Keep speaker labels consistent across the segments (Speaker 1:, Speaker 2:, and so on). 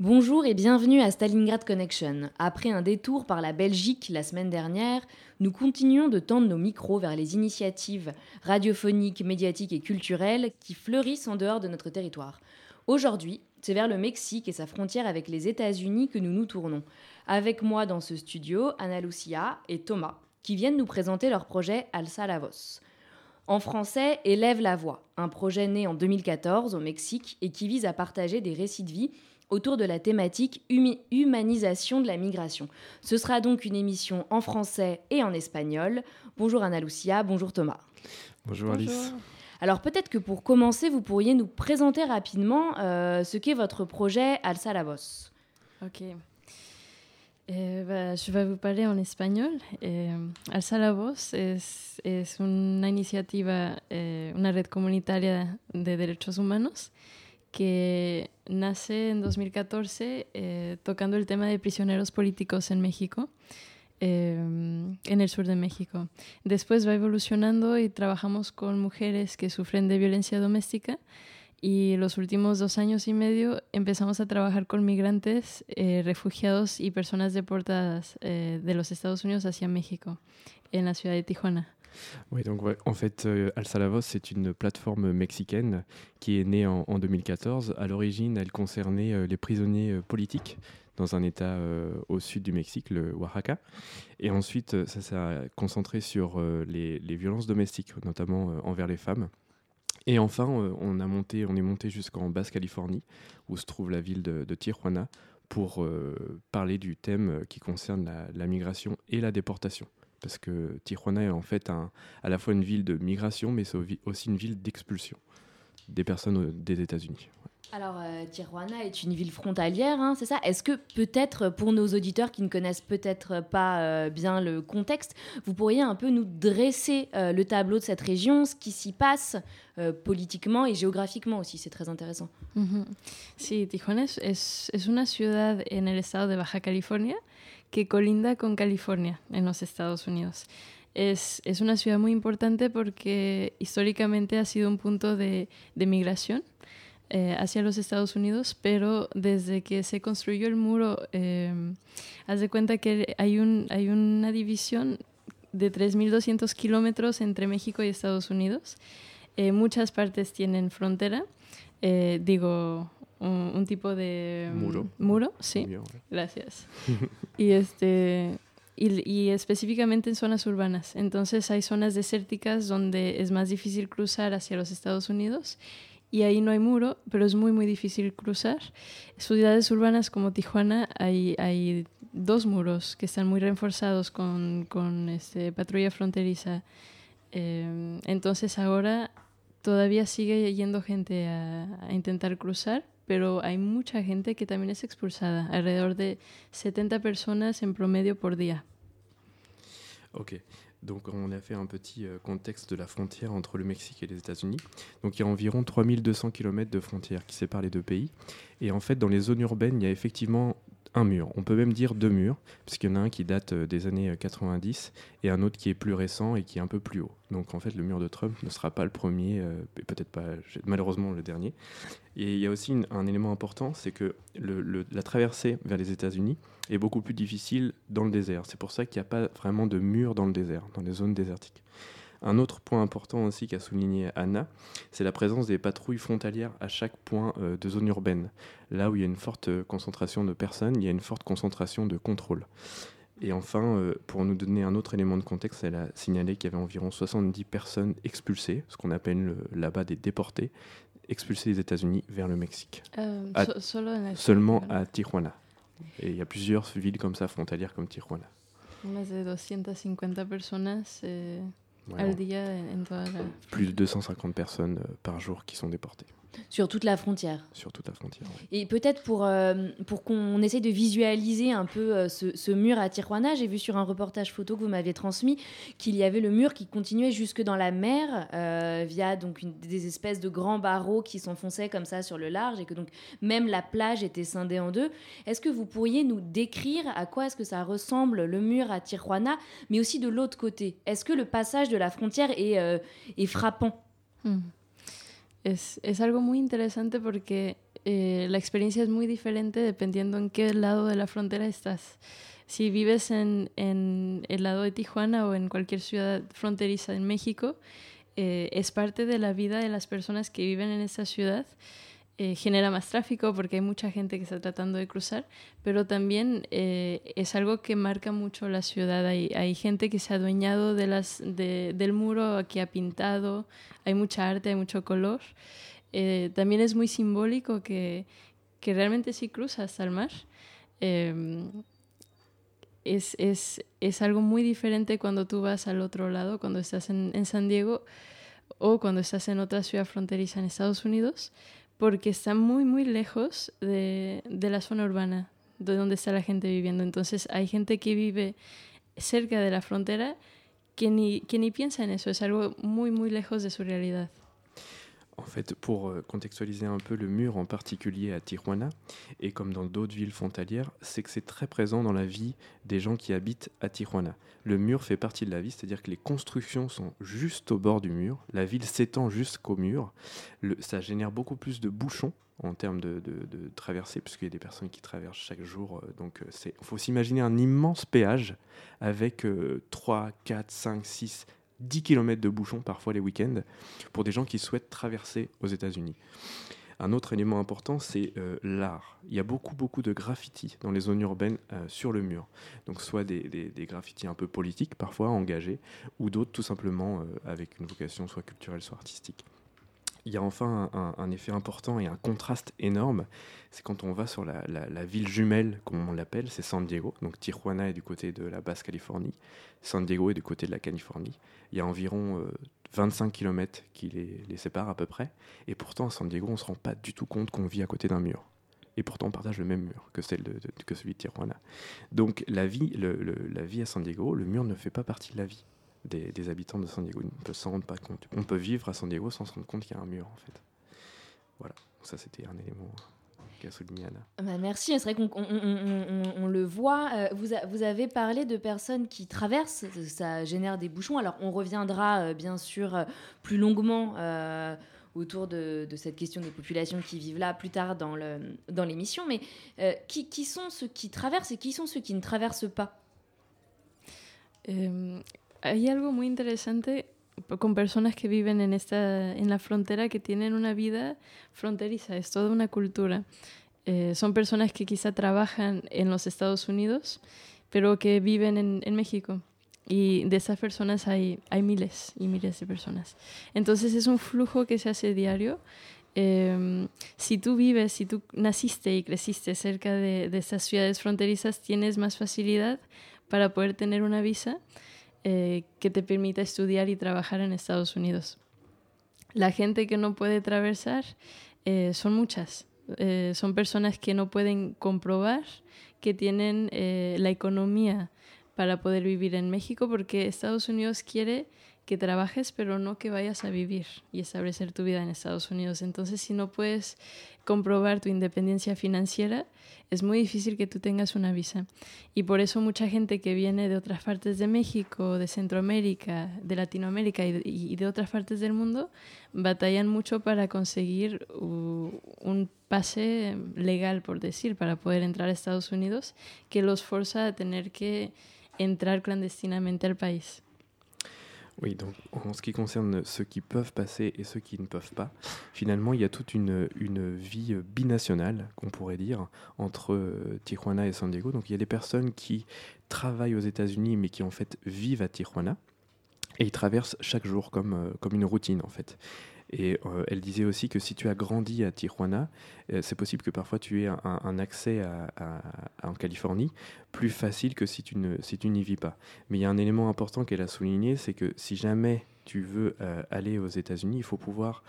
Speaker 1: Bonjour et bienvenue à Stalingrad Connection. Après un détour par la Belgique la semaine dernière, nous continuons de tendre nos micros vers les initiatives radiophoniques, médiatiques et culturelles qui fleurissent en dehors de notre territoire. Aujourd'hui, c'est vers le Mexique et sa frontière avec les États-Unis que nous nous tournons. Avec moi dans ce studio, Ana Lucia et Thomas, qui viennent nous présenter leur projet Alsa la Voz. En français, Élève la voix, un projet né en 2014 au Mexique et qui vise à partager des récits de vie autour de la thématique humanisation de la migration. Ce sera donc une émission en français et en espagnol. Bonjour Ana Lucia, bonjour Thomas.
Speaker 2: Bonjour Alice.
Speaker 1: Alors peut-être que pour commencer, vous pourriez nous présenter rapidement euh, ce qu'est votre projet Alsa la Voz.
Speaker 3: Ok. Eh, bah, je vais vous parler en espagnol. Eh, Alza la Voz es, es una iniciativa, eh, una red comunitaria de derechos humanos que nace en 2014 eh, tocando el tema de prisioneros políticos en México, eh, en el sur de México. Después va evolucionando y trabajamos con mujeres que sufren de violencia doméstica y los últimos dos años y medio empezamos a trabajar con migrantes, eh, refugiados y personas deportadas eh, de los Estados Unidos hacia México, en la ciudad de Tijuana.
Speaker 4: Oui, donc en fait, euh, Alza la Voz, c'est une plateforme mexicaine qui est née en, en 2014. À l'origine, elle concernait euh, les prisonniers euh, politiques dans un état au sud du Mexique, le Oaxaca. Et ensuite, ça s'est concentré sur les, violences domestiques, notamment envers les femmes. Et enfin, on, a monté, on est monté jusqu'en Basse-Californie, où se trouve la ville de, Tijuana, pour parler du thème qui concerne la migration et la déportation. Parce que Tijuana est en fait un- à la fois une ville de migration, mais c'est au- aussi une ville d'expulsion des personnes des États-Unis.
Speaker 1: Alors euh, Tijuana est une ville frontalière, hein, c'est ça? Est-ce que peut-être pour nos auditeurs qui ne connaissent peut-être pas euh, bien le contexte, vous pourriez un peu nous dresser euh, le tableau de cette région, ce qui s'y passe euh, politiquement et géographiquement aussi, c'est très intéressant.
Speaker 3: Sí, Tijuana es, es, es una ciudad en el estado de Baja California que colinda con California en los Estados Unidos. Es, es una ciudad muy importante porque históricamente ha sido un punto de, de migración eh, hacia los Estados Unidos, pero desde que se construyó el muro, eh, haz de cuenta que hay, un, hay una división de 3.200 kilómetros entre México y Estados Unidos. Eh, muchas partes tienen frontera, eh, digo, un, un tipo de... mm,
Speaker 4: Muro.
Speaker 3: Muro, sí. Gracias. y este y, y específicamente en zonas urbanas. Entonces hay zonas desérticas donde es más difícil cruzar hacia los Estados Unidos y ahí no hay muro, pero es muy muy difícil cruzar. Ciudades urbanas como Tijuana hay, hay dos muros que están muy reforzados con, con este, patrulla fronteriza. Eh, entonces ahora todavía sigue yendo gente a, a intentar cruzar, pero hay mucha gente que también es expulsada, alrededor de 70 personas en promedio por día.
Speaker 4: Ok. Donc on a fait un petit euh, contexte de la frontière entre le Mexique et les États-Unis. Donc il y a environ 3200 km de frontières qui séparent les deux pays. Et en fait, dans les zones urbaines, il y a effectivement un mur. On peut même dire deux murs, puisqu'il y en a un qui date euh, des années 90 euh, et un autre qui est plus récent et qui est un peu plus haut. Donc en fait, le mur de Trump ne sera pas le premier, et peut-être pas malheureusement le dernier. Et il y a aussi un élément important, c'est que la traversée vers les États-Unis est beaucoup plus difficile dans le désert. C'est pour ça qu'il n'y a pas vraiment de mur dans le désert, dans les zones désertiques. Un autre point important aussi qu'a souligné Anna, c'est la présence des patrouilles frontalières à chaque point euh, de zone urbaine. Là où il y a une forte euh, concentration de personnes, il y a une forte concentration de contrôle. Et enfin, euh, pour nous donner un autre élément de contexte, elle a signalé qu'il y avait environ 70 personnes expulsées, ce qu'on appelle là-bas des déportés, expulsées des États-Unis vers le Mexique. seulement à Tijuana. Et il y a plusieurs villes comme ça, frontalières comme Tijuana.
Speaker 3: Más de 250 personas eh, la...
Speaker 4: Plus de 250 personnes euh, par jour qui sont déportées.
Speaker 1: Sur toute la frontière.
Speaker 4: Sur toute la frontière.
Speaker 1: Et peut-être pour, euh, pour qu'on essaye de visualiser un peu euh, ce, mur à Tijuana, j'ai vu sur un reportage photo que vous m'aviez transmis qu'il y avait le mur qui continuait jusque dans la mer euh, via donc des espèces de grands barreaux qui s'enfonçaient comme ça sur le large et que donc même la plage était scindée en deux. Est-ce que vous pourriez nous décrire à quoi est-ce que ça ressemble le mur à Tijuana, mais aussi de l'autre côté? Est-ce que le passage de la frontière est, est frappant? Hmm.
Speaker 3: Es, es algo muy interesante porque eh, la experiencia es muy diferente dependiendo en qué lado de la frontera estás. Si vives en, en el lado de Tijuana o en cualquier ciudad fronteriza en México, eh, es parte de la vida de las personas que viven en esa ciudad eh, genera más tráfico porque hay mucha gente que está tratando de cruzar, pero también eh, es algo que marca mucho la ciudad. Hay, gente que se ha adueñado del muro, que ha pintado, hay mucha arte, hay mucho color. Eh, también es muy simbólico que, realmente si cruzas al mar. Em, es, algo muy diferente cuando tú vas al otro lado, cuando estás en San Diego o cuando estás en otra ciudad fronteriza en Estados Unidos porque está muy, muy lejos de, de, la zona urbana, de donde está la gente viviendo. Entonces hay gente que vive cerca de la frontera que ni, que ni piensa en eso, es algo muy, muy lejos de su realidad.
Speaker 4: En fait, pour euh, contextualiser un peu le mur en particulier à Tijuana, et comme dans d'autres villes frontalières, c'est que c'est très présent dans la vie des gens qui habitent à Tijuana. Le mur fait partie de la vie, c'est-à-dire que les constructions sont juste au bord du mur, la ville s'étend jusqu'au mur, ça génère beaucoup plus de bouchons en termes de, traversée, puisqu'il y a des personnes qui traversent chaque jour. Euh, donc, il faut s'imaginer un immense péage avec 3, 4, 5, 6, 10 km de bouchons parfois les week-ends pour des gens qui souhaitent traverser aux États-Unis. Un autre élément important, c'est euh, l'art. Il y a beaucoup, beaucoup de graffitis dans les zones urbaines euh, sur le mur. Donc, soit des, des, graffitis un peu politiques, parfois engagés, ou d'autres tout simplement euh, avec une vocation soit culturelle, soit artistique. Il y a enfin un, effet important et un contraste énorme, c'est quand on va sur la, ville jumelle, comme on l'appelle, c'est San Diego. Donc Tijuana est du côté de la Basse-Californie, San Diego est du côté de la Californie. Il y a environ 25 euh, km qui les, séparent à peu près, et pourtant à San Diego, on ne se rend pas du tout compte qu'on vit à côté d'un mur. Et pourtant, on partage le même mur que, celui de Tijuana. Donc la vie, la vie à San Diego, le mur ne fait pas partie de la vie des, habitants de San Diego. On ne s'en rendre pas compte. On peut vivre à San Diego sans se rendre compte qu'il y a un mur, en fait. Voilà, ça c'était un élément qu'a souligné Anna.
Speaker 1: Bah merci, c'est vrai qu'on on, le voit. Euh, vous, vous, avez parlé de personnes qui traversent, ça génère des bouchons. Alors on reviendra euh, bien sûr euh, plus longuement autour de, de, cette question des populations qui vivent là plus tard dans l'émission. Dans mais qui, qui, sont ceux qui traversent et qui sont ceux qui ne traversent pas?
Speaker 3: Hay algo muy interesante con personas que viven en, esta, en la frontera que tienen una vida fronteriza, es toda una cultura. Eh, son personas que quizá trabajan en los Estados Unidos, pero que viven en, en México. Y de esas personas hay, hay miles y miles de personas. Entonces es un flujo que se hace diario. Eh, si tú vives, si tú naciste y creciste cerca de, de estas ciudades fronterizas, tienes más facilidad para poder tener una visa eh, que te permita estudiar y trabajar en Estados Unidos. La gente que no puede atravesar eh, son muchas. eh, son personas que no pueden comprobar que tienen la economía para poder vivir en México porque Estados Unidos quiere que trabajes, pero no que vayas a vivir y establecer tu vida en Estados Unidos. Entonces, si no puedes comprobar tu independencia financiera, es muy difícil que tú tengas una visa. Y por eso mucha gente que viene de otras partes de México, de Centroamérica, de Latinoamérica y de, otras partes del mundo, batallan mucho para conseguir un pase legal, por decir, para poder entrar a Estados Unidos, que los forza a tener que entrar clandestinamente al país.
Speaker 4: Oui, donc en ce qui concerne ceux qui peuvent passer et ceux qui ne peuvent pas, finalement, il y a toute une, vie binationale, qu'on pourrait dire, entre euh, Tijuana et San Diego. Donc il y a des personnes qui travaillent aux États-Unis, mais qui en fait vivent à Tijuana. Et ils traversent chaque jour comme, euh, comme une routine, en fait. Et euh, elle disait aussi que si tu as grandi à Tijuana, euh, c'est possible que parfois tu aies un, accès en Californie plus facile que si tu, si tu n'y vis pas. Mais il y a un élément important qu'elle a souligné, c'est que si jamais tu veux euh, aller aux États-Unis, il faut pouvoir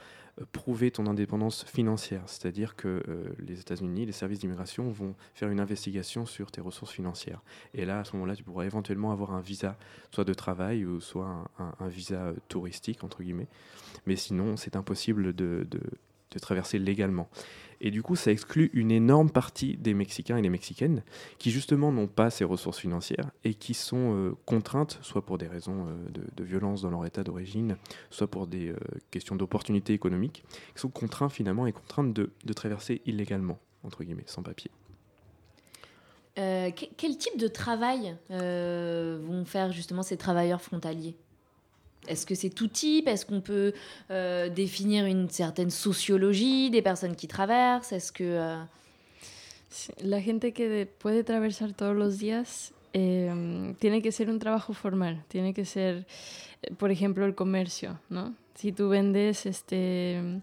Speaker 4: prouver ton indépendance financière, c'est-à-dire que euh, les États-Unis, les services d'immigration vont faire une investigation sur tes ressources financières. Et là, à ce moment-là, tu pourras éventuellement avoir un visa, soit de travail ou soit un, visa touristique, entre guillemets. Mais sinon, c'est impossible de traverser légalement. Et du coup, ça exclut une énorme partie des Mexicains et des Mexicaines qui justement n'ont pas ces ressources financières et qui sont euh, contraintes, soit pour des raisons euh, de, violence dans leur état d'origine, soit pour des euh, questions d'opportunité économique, qui sont contraints finalement et contraintes de, de traverser illégalement, entre guillemets, sans papier.
Speaker 1: quel type de travail vont faire justement ces travailleurs frontaliers? Est-ce que c'est tout type? Est-ce qu'on peut euh, définir une certaine sociologie des personnes qui traversent? Est-ce que euh...
Speaker 3: la gente que puede atravesar todos los días eh, tiene que ser un trabajo formal, tiene que ser, por ejemplo, el comercio, ¿no? Si tú vendes este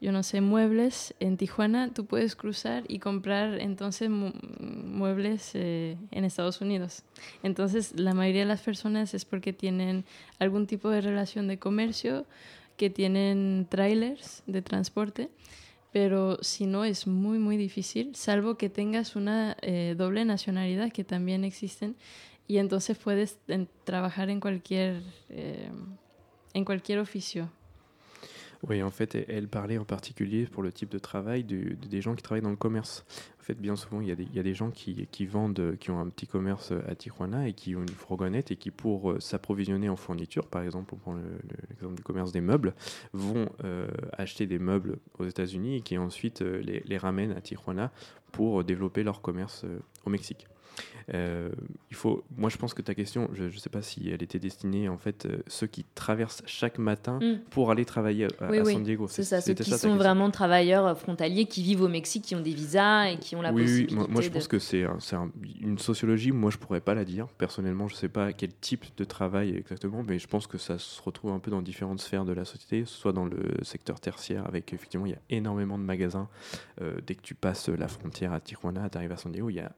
Speaker 3: yo no sé, muebles en Tijuana, tú puedes cruzar y comprar entonces muebles eh, en Estados Unidos. Entonces, la mayoría de las personas es porque tienen algún tipo de relación de comercio, que tienen trailers de transporte, pero si no es muy, muy difícil, salvo que tengas una eh, doble nacionalidad, que también existen, y entonces puedes trabajar en cualquier, eh, en cualquier oficio.
Speaker 4: Oui, en fait, elle parlait en particulier pour le type de travail des gens qui travaillent dans le commerce. En fait, bien souvent, il y a des, gens qui, qui, vendent, qui ont un petit commerce à Tijuana et qui ont une fourgonnette et qui, pour euh, s'approvisionner en fourniture, par exemple, pour prendre l'exemple du commerce des meubles, vont euh, acheter des meubles aux États-Unis et qui ensuite euh, les, ramènent à Tijuana pour développer leur commerce au Mexique. Euh, il faut, moi, je pense que ta question, je ne sais pas si elle était destinée, en fait, euh, ceux qui traversent chaque matin mm. pour aller travailler à, San Diego.
Speaker 1: C'est ça, ceux qui sont vraiment travailleurs euh, frontaliers, qui vivent au Mexique, qui ont des visas et qui ont la possibilité.
Speaker 4: Oui, moi, je pense que c'est une sociologie, moi, je pourrais pas la dire. Personnellement, je sais pas quel type de travail exactement, mais je pense que ça se retrouve un peu dans différentes sphères de la société, soit dans le secteur tertiaire, avec effectivement, il y a énormément de magasins. dès que tu passes la frontière à Tijuana, tu arrives à San Diego, il y a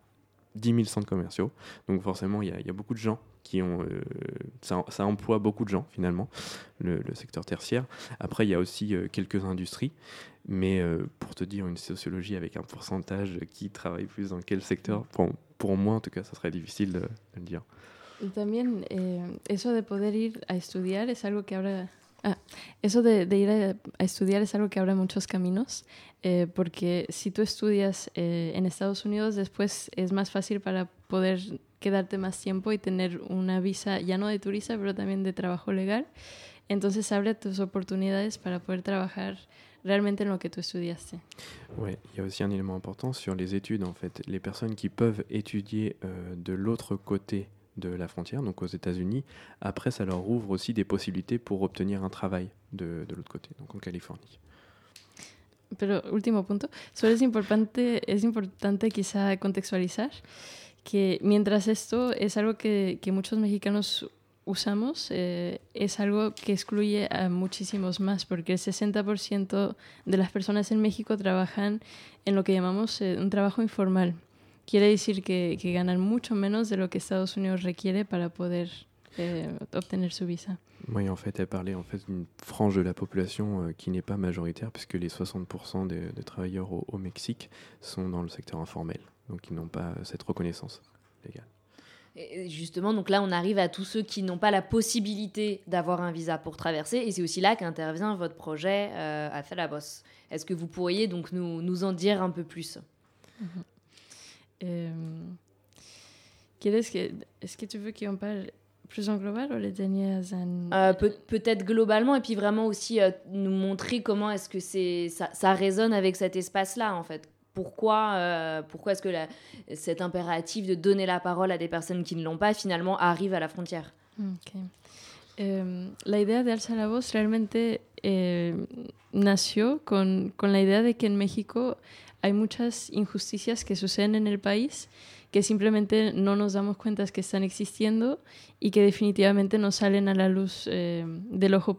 Speaker 4: 10 000 centres commerciaux. Donc forcément, il y, a, beaucoup de gens qui ont... Euh, ça, emploie beaucoup de gens finalement, le, secteur tertiaire. Après, il y a aussi euh, quelques industries. Mais euh, pour te dire une sociologie avec un pourcentage qui travaille plus dans quel secteur, pour, moi en tout cas, ça serait difficile de, le dire.
Speaker 3: Y también eh, eso de poder ir a estudiar es algo que ahora Ah, eso de, ir a, estudiar es algo que abre muchos caminos, eh, porque si tú estudias eh, en Estados Unidos, después es más fácil para poder quedarte más tiempo y tener una visa ya no de turista, pero también de trabajo legal. Entonces abre tus oportunidades para poder trabajar realmente en lo que tú estudiaste.
Speaker 4: Oui, il y aussi un élément important sur les études en fait. Les personnes qui peuvent étudier euh, de l'autre côté de la frontière, donc aux États-Unis. Après, ça leur ouvre aussi des possibilités pour obtenir un travail de, de l'autre côté, donc en Californie.
Speaker 3: Pero último punto, solo es importante, es importante quizá contextualizar que mientras esto es algo que, que muchos mexicanos usamos, eh, es algo que excluye a muchísimos más, porque el 60% de las personas en México trabajan en lo que llamamos eh, un trabajo informal. Quiere decir que, que, ganan mucho menos de lo que Estados Unidos requiere para poder eh, obtener su visa.
Speaker 4: Oui, en fait, elle parlait en fait d'une frange de la population euh, qui n'est pas majoritaire, puisque les 60% des, des travailleurs au, au, Mexique sont dans le secteur informel, donc ils n'ont pas cette reconnaissance légale.
Speaker 1: Et justement, donc là, on arrive à tous ceux qui n'ont pas la possibilité d'avoir un visa pour traverser, et c'est aussi là qu'intervient votre projet euh, à Felabos. Est-ce que vous pourriez donc nous, nous en dire un peu plus?
Speaker 3: Mm euh, est-ce que, tu veux qu'on parle plus en global ou les dernières années?
Speaker 1: Euh, peut, Peut-être globalement, et puis vraiment aussi euh, nous montrer comment est-ce que c'est ça, ça résonne avec cet espace-là, en fait. Pourquoi, euh, pourquoi est-ce que la, cet impératif de donner la parole à des personnes qui ne l'ont pas, finalement, arrive à la frontière?
Speaker 3: Okay. eh, La idea de Alza la Voz realmente eh, nació con, con la idea de que en México hay muchas injusticias que suceden en el país que simplemente no nos damos cuenta que están existiendo y que definitivamente no salen a la luz eh, del ojo.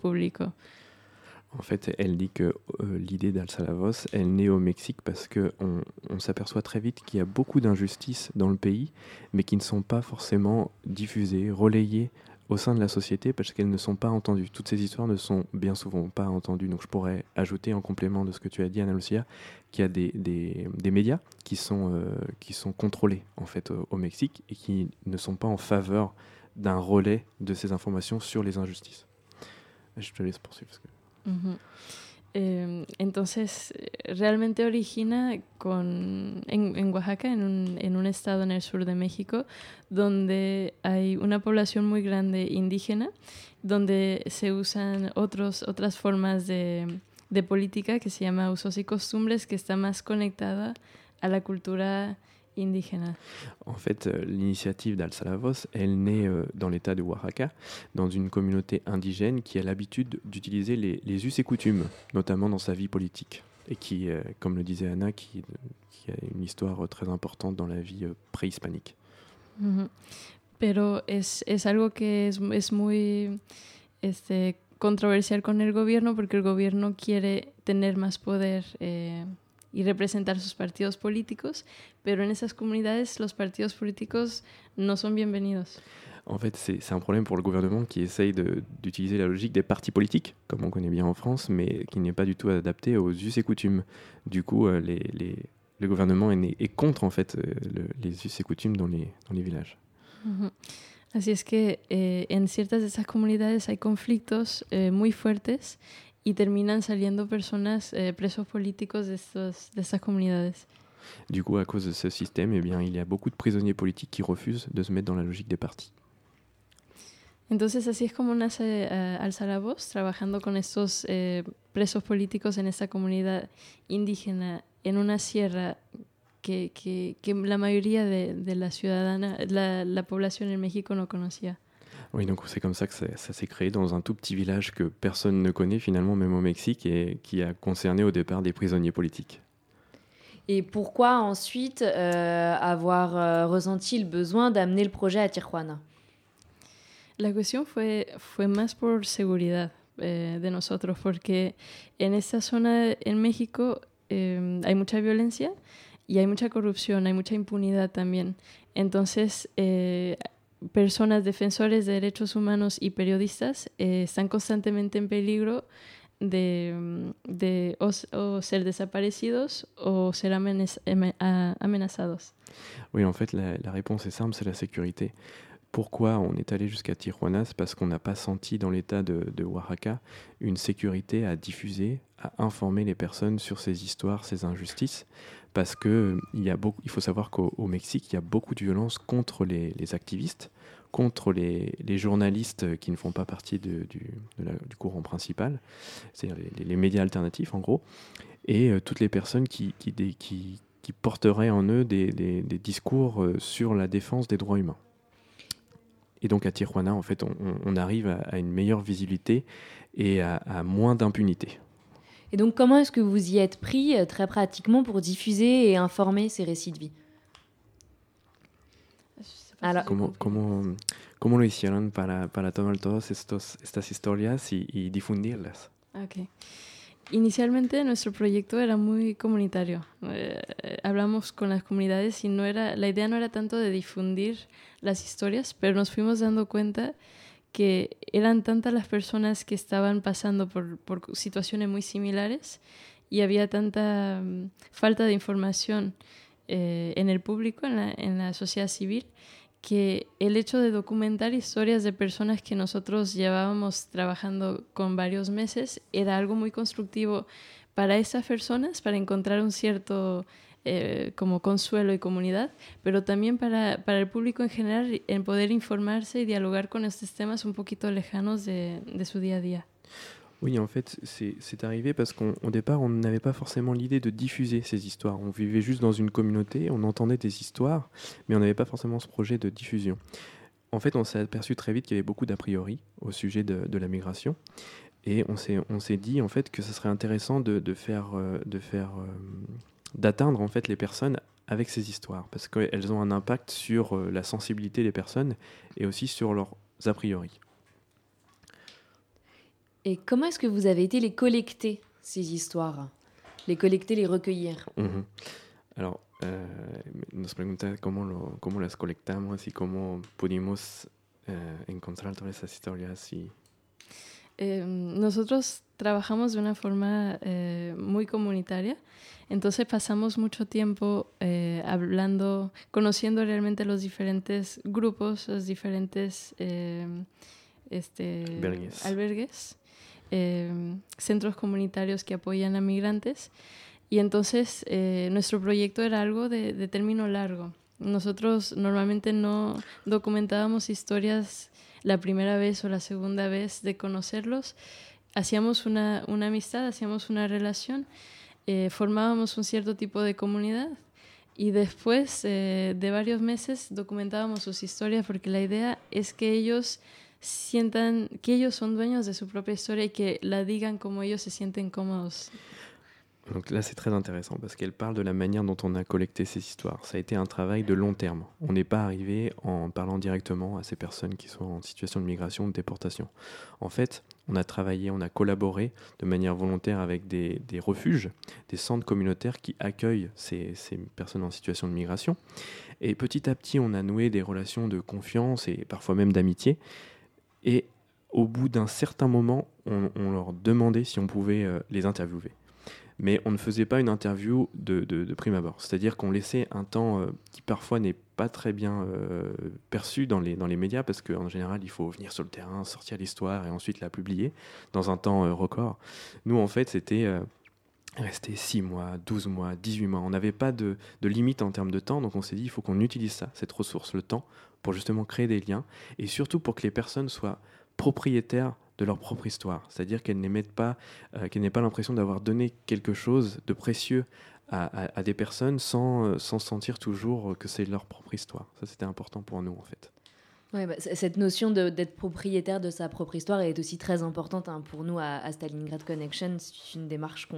Speaker 4: En fait, elle dit que euh, l'idée d'Al-Salavos, elle naît au Mexique parce qu'on on, s'aperçoit très vite qu'il y a beaucoup d'injustices dans le pays, mais qui ne sont pas forcément diffusées, relayées au sein de la société parce qu'elles ne sont pas entendues. Toutes ces histoires ne sont bien souvent pas entendues. Donc je pourrais ajouter en complément de ce que tu as dit, Anna Lucia, qu'il y a des, des, des, médias qui sont, euh, qui sont contrôlés en fait au, au, Mexique et qui ne sont pas en faveur d'un relais de ces informations sur les injustices. Je te laisse poursuivre. Parce que...
Speaker 3: Uh -huh. eh, entonces, realmente origina con, en, en Oaxaca, en un, en un, estado en el sur de México, donde hay una población muy grande indígena, donde se usan otros, otras formas de, de política que se llama usos y costumbres, que está más conectada a la cultura indígena.
Speaker 4: En fait, euh, l'initiative d'Al-Salavos, elle naît euh, dans l'état de Oaxaca, dans une communauté indigène qui a l'habitude d'utiliser les, les, us et coutumes, notamment dans sa vie politique, et qui, euh, comme le disait Anna, qui, qui, a une histoire très importante dans la vie préhispanique.
Speaker 3: Uh -huh. Pero es, es, algo que es, es muy este, controversial con el gobierno porque el gobierno quiere tener más poder eh, y representar sus partidos políticos, pero en esas comunidades los partidos políticos no son bienvenidos.
Speaker 4: En fait, c'est un problème pour le gouvernement qui essaye d'utiliser la logique des partis politiques, comme on connaît bien en France, mais qui n'est pas du tout adapté aux us et coutumes. Du coup, euh, les, les, le gouvernement est, est, contre en fait euh, le, les us et coutumes dans les, dans les villages.
Speaker 3: Así es que eh, en ciertas de esas comunidades hay conflictos eh, muy fuertes y terminan saliendo personas eh, presos políticos de, estos, de estas comunidades.
Speaker 4: Du coup, à cause de ce système, eh bien, il y a beaucoup de prisonniers politiques qui refusent de se mettre dans la logique des partis.
Speaker 3: Entonces, así es como nace uh, Alza la Voz, trabajando con estos eh, presos políticos en esta comunidad indígena en una sierra que, que, que la mayoría de, de la ciudadana, la, la población en México no conocía.
Speaker 4: Oui, donc c'est comme ça que ça, ça s'est créé dans un tout petit village que personne ne connaît finalement, même au Mexique, et qui a concerné au départ des prisonniers politiques.
Speaker 1: Et pourquoi ensuite euh, avoir euh, ressenti le besoin d'amener le projet à Tijuana?
Speaker 3: La cuestión fue, fue más por seguridad eh, de nosotros, porque en esta zona en México eh, hay mucha violencia y hay mucha corrupción, hay mucha impunidad también. Entonces, eh, personas defensores de derechos humanos y periodistas eh, están constantemente en peligro de, de o, o, ser desaparecidos o ser amenazados.
Speaker 4: Oui, en fait, la, la réponse est simple, c'est la sécurité. Pourquoi on est allé jusqu'à Tijuana C'est parce qu'on n'a pas senti dans l'état de, Oaxaca une sécurité à diffuser, à informer les personnes sur ces histoires, ces injustices. Parce que il, y a beaucoup, il faut savoir qu'au Mexique, il y a beaucoup de violence contre les, activistes, contre les, journalistes qui ne font pas partie du, courant principal, c'est-à-dire les, médias alternatifs en gros, et euh, toutes les personnes qui, porteraient en eux des discours euh, sur la défense des droits humains. Et donc à Tijuana, en fait, on, on arrive à, à, une meilleure visibilité et à, à moins d'impunité.
Speaker 1: Et donc comment est-ce que vous y êtes pris euh, très pratiquement pour diffuser et informer ces récits de vie?
Speaker 4: Alors, ¿Cómo, cómo, cómo lo hicieron para, para tomar todas estas historias y, y difundirlas?
Speaker 3: Okay. Inicialmente nuestro proyecto era muy comunitario. Eh, hablamos con las comunidades y no era, la idea no era tanto de difundir las historias, pero nos fuimos dando cuenta que eran tantas las personas que estaban pasando por, situaciones muy similares y había tanta mm, falta de información eh, en el público, en la sociedad civil, que el hecho de documentar historias de personas que nosotros llevábamos trabajando con varios meses era algo muy constructivo para esas personas, para encontrar un cierto eh, como consuelo y comunidad, pero también para, para, el público en general en poder informarse y dialogar con estos temas un poquito lejanos de, de su día a día.
Speaker 4: Oui, en fait, c'est arrivé parce qu'au départ, on n'avait pas forcément l'idée de diffuser ces histoires. On vivait juste dans une communauté, on entendait des histoires, mais on n'avait pas forcément ce projet de diffusion. En fait, on s'est aperçu très vite qu'il y avait beaucoup d'a priori au sujet de, la migration. Et on s'est dit en fait que ce serait intéressant de, faire, faire euh, d'atteindre en fait les personnes avec ces histoires, parce qu'elles ont un impact sur euh, la sensibilité des personnes et aussi sur leurs a priori.
Speaker 1: Et comment est-ce que vous avez été les collecter, ces histoires Les collecter, les recueillir
Speaker 4: mhm. Alors, eh, nos pregunta cómo, lo, cómo las colectamos y cómo pudimos eh, encontrar todas esas historias. Y...
Speaker 3: Eh, nosotros trabajamos de una forma eh, muy comunitaria. Entonces pasamos mucho tiempo eh, hablando, conociendo realmente los diferentes grupos, los diferentes eh, este, albergues, centros comunitarios que apoyan a migrantes. Y entonces nuestro proyecto era algo de, de término largo. Nosotros normalmente no documentábamos historias la primera vez o la segunda vez de conocerlos, hacíamos una, una amistad, hacíamos una relación, eh, formábamos un cierto tipo de comunidad y después eh, de varios meses documentábamos sus historias porque la idea es que ellos sientan que ellos son dueños de su propia historia y que la digan como ellos se sienten cómodos.
Speaker 4: Donc là, c'est très intéressant parce qu'elle parle de la manière dont on a collecté ces histoires. Ça a été un travail de long terme. On n'est pas arrivé en parlant directement à ces personnes qui sont en situation de migration ou de déportation. En fait, on a travaillé, on a collaboré de manière volontaire avec des, refuges, des centres communautaires qui accueillent ces, personnes en situation de migration. Et petit à petit, on a noué des relations de confiance et parfois même d'amitié. Et au bout d'un certain moment, on, leur demandait si on pouvait euh, les interviewer mais on ne faisait pas une interview de, de, prime abord. C'est-à-dire qu'on laissait un temps euh, qui parfois n'est pas très bien euh, perçu dans les, dans les médias, parce qu'en général, il faut venir sur le terrain, sortir l'histoire et ensuite la publier dans un temps record. Nous, en fait, c'était rester 6 mois, 12 mois, 18 mois. On n'avait pas de, limite en termes de temps, donc on s'est dit, il faut qu'on utilise ça, cette ressource, le temps, pour justement créer des liens, et surtout pour que les personnes soient propriétaires de leur propre histoire. C'est-à-dire qu'elles n'émettent pas, euh, qu'elles n'aient pas l'impression d'avoir donné quelque chose de précieux à, à, des personnes sans, euh, sans sentir toujours que c'est leur propre histoire. Ça, c'était important pour nous, en fait.
Speaker 1: Ouais, bah, cette notion d'être propriétaire de sa propre histoire est aussi très importante hein, pour nous à, à, Stalingrad Connection. C'est une démarche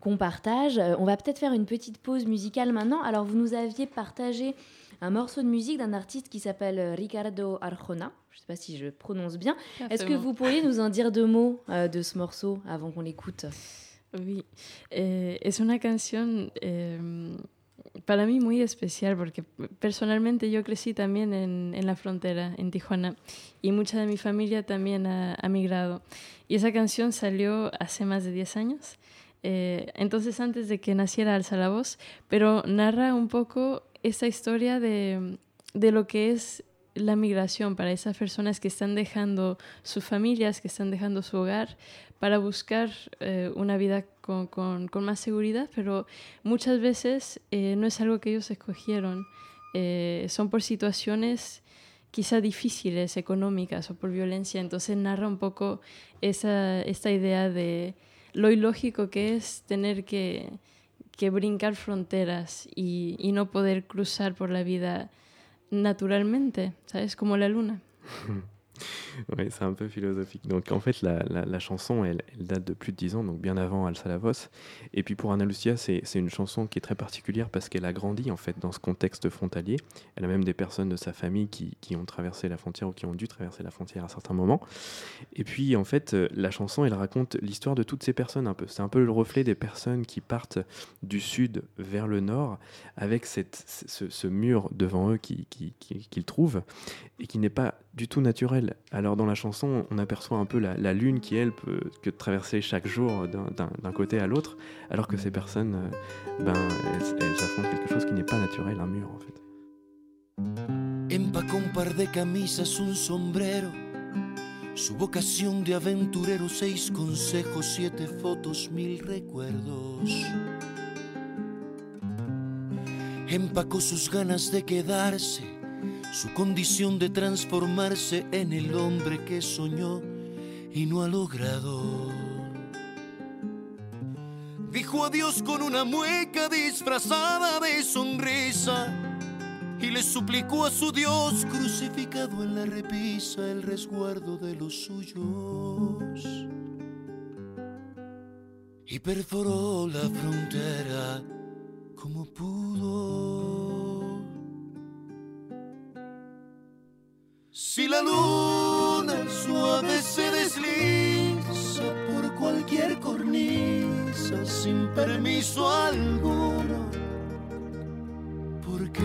Speaker 1: qu'on partage. Euh, on va peut-être faire une petite pause musicale maintenant. Alors, vous nous aviez partagé un morceau de musique d'un artiste qui s'appelle euh, Ricardo Arjona. Je ne sais pas si je prononce bien. Est-ce que vous pourriez nous en dire deux mots euh, de ce morceau avant qu'on l'écoute?
Speaker 3: Oui, eh, es una canción eh, para mí muy especial porque personalmente yo crecí también en, en, la frontera, en Tijuana, y mucha de mi familia también ha, ha migrado. Y esa canción salió hace más de 10 años. Eh, entonces antes de que naciera Alza la Voz, pero narra un poco esta historia de, de lo que es la migración para esas personas que están dejando sus familias, que están dejando su hogar, para buscar eh, una vida con, con, con, más seguridad, pero muchas veces eh, no es algo que ellos escogieron, eh, son por situaciones quizá difíciles, económicas o por violencia, entonces narra un poco esa, esta idea de lo ilógico que es tener que, que brincar fronteras y, y, no poder cruzar por la vida naturalmente, ¿sabes? Como la luna.
Speaker 4: Oui, c'est un peu philosophique. Donc en fait, la, la, chanson, elle, date de plus de 10 ans, donc bien avant Al Salavos. Et puis pour Anna Lucia, c'est une chanson qui est très particulière parce qu'elle a grandi en fait dans ce contexte frontalier. Elle a même des personnes de sa famille qui, qui, ont traversé la frontière ou qui ont dû traverser la frontière à certains moments. Et puis en fait, euh, la chanson, elle raconte l'histoire de toutes ces personnes un peu. C'est un peu le reflet des personnes qui partent du sud vers le nord avec cette, ce, mur devant eux qu'ils qui, qui, trouvent et qui n'est pas du tout naturel. Alors dans la chanson, on aperçoit un peu la, lune qui, elle, peut que traverser chaque jour d'un côté à l'autre, alors que ces personnes, euh, ben, elles, affrontent quelque chose qui n'est pas naturel, un mur en fait.
Speaker 5: Empacó un par de camisas, un sombrero, su vocación de aventurero, seis consejos, siete fotos, mil recuerdos. Empacó sus ganas de quedarse su condición de transformarse en el hombre que soñó y no ha logrado. Dijo adiós con una mueca disfrazada de sonrisa y le suplicó a su Dios crucificado en la repisa el resguardo de los suyos. Y perforó la frontera como pudo. Si la luna suave se desliza por cualquier cornisa sin permiso alguno, porque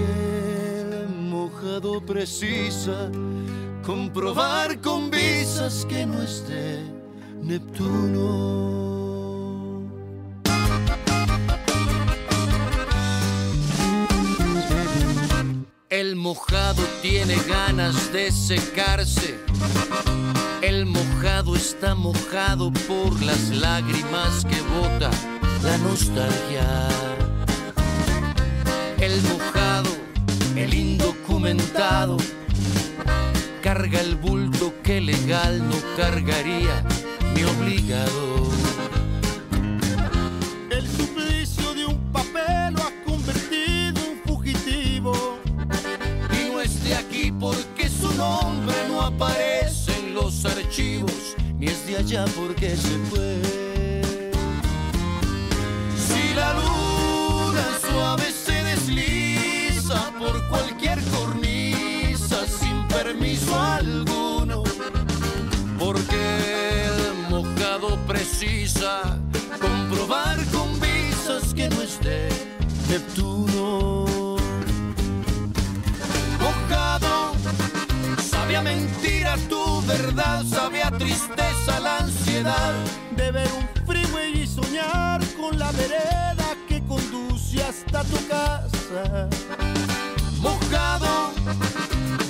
Speaker 5: el mojado precisa comprobar con visas que no esté Neptuno. El mojado tiene ganas de secarse. El mojado está mojado por las lágrimas que bota la nostalgia. El mojado, el indocumentado, carga el bulto que legal no cargaría mi obligado. Aparece en los archivos, ni es de allá porque se fue. Si la luna suave se desliza por cualquier cornisa sin permiso alguno, porque el mojado precisa comprobar con visas que no esté Neptuno. Sabía mentira tu verdad, sabía tristeza la ansiedad de ver un freeway y soñar con la vereda que conduce hasta tu casa. Mojado,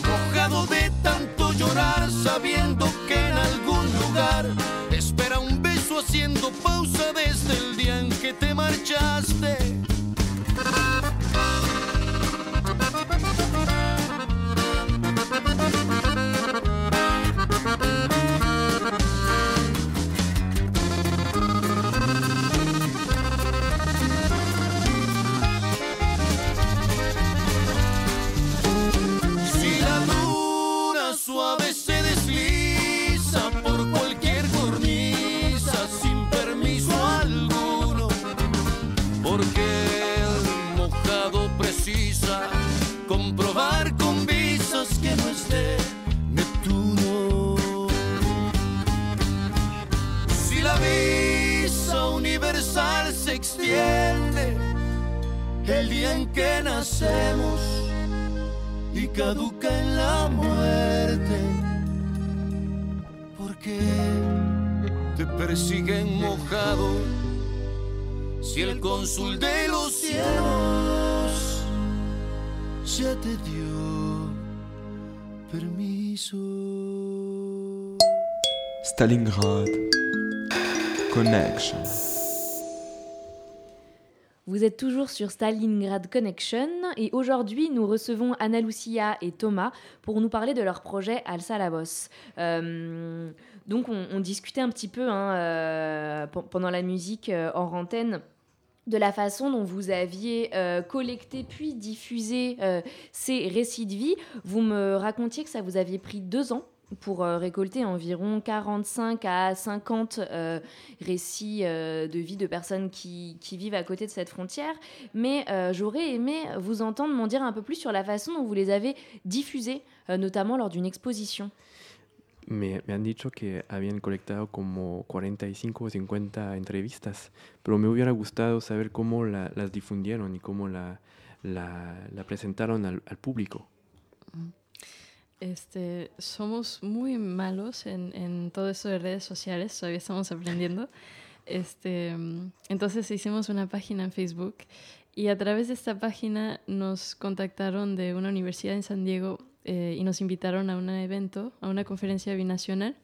Speaker 5: mojado de tanto llorar, sabiendo que en algún lugar te espera un beso haciendo pausa desde el día en que te marchaste. El día en que nacemos y caduca en la muerte. Porque te persiguen mojado si el cónsul de los cielos ya te dio permiso.
Speaker 6: Stalingrad Connection.
Speaker 1: Vous êtes toujours sur Stalingrad Connection et aujourd'hui nous recevons Anna Lucia et Thomas pour nous parler de leur projet Alsa Lavos. Euh, donc on, discutait un petit peu hein, euh, pendant la musique euh, en rantaine de la façon dont vous aviez collecté puis diffusé ces récits de vie. Vous me racontiez que ça vous aviez pris deux ans pour euh, récolter environ 45 à 50 euh, récits euh, de vie de personnes qui, qui, vivent à côté de cette frontière. Mais j'aurais aimé vous entendre m'en dire un peu plus sur la façon dont vous les avez diffusés, notamment lors d'une exposition.
Speaker 4: Me, me, han dicho que habían colectado como 45 o 50 entrevistas, pero me hubiera gustado saber cómo la, las difundieron y cómo la, la, la presentaron al, al público.
Speaker 3: Este, somos muy malos en, en todo eso de redes sociales, todavía estamos aprendiendo. Este, entonces hicimos una página en Facebook y a través de esta página nos contactaron de una universidad en San Diego eh, y nos invitaron a un evento, a una conferencia binacional,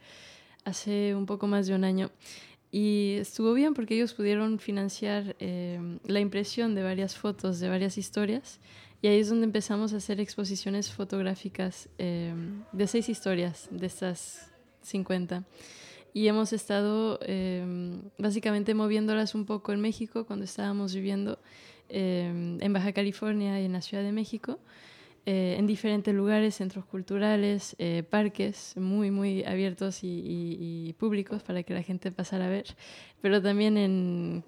Speaker 3: hace un poco más de un año. Y estuvo bien porque ellos pudieron financiar eh, la impresión de varias fotos, de varias historias. Y ahí es donde empezamos a hacer exposiciones fotográficas eh, de seis historias de estas 50 y hemos estado em, básicamente moviéndolas un poco en México cuando estábamos viviendo em, en Baja California y en la Ciudad de México, eh, en diferentes lugares, centros culturales, eh, parques muy, muy abiertos y, públicos para que la gente pasara a ver, pero también en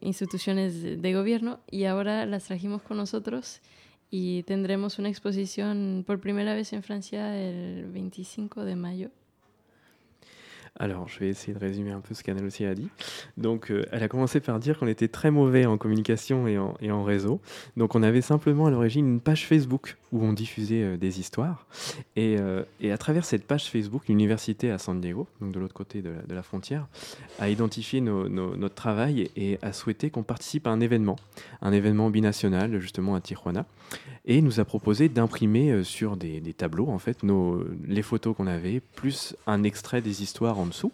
Speaker 3: instituciones de, de gobierno. Y ahora las trajimos con nosotros y tendremos una exposición por primera vez en Francia el 25 de mayo
Speaker 4: Alors, je vais essayer de résumer un peu ce qu'Anne aussi a dit. Donc, euh, elle a commencé par dire qu'on était très mauvais en communication et en, et en, réseau. Donc, on avait simplement à l'origine une page Facebook où on diffusait euh, des histoires. Et, euh, et, à travers cette page Facebook, l'université à San Diego, donc de l'autre côté de la, frontière, a identifié notre travail et a souhaité qu'on participe à un événement, un événement binational justement à Tijuana, et nous a proposé d'imprimer sur des, tableaux en fait les photos qu'on avait, plus un extrait des histoires en dessous.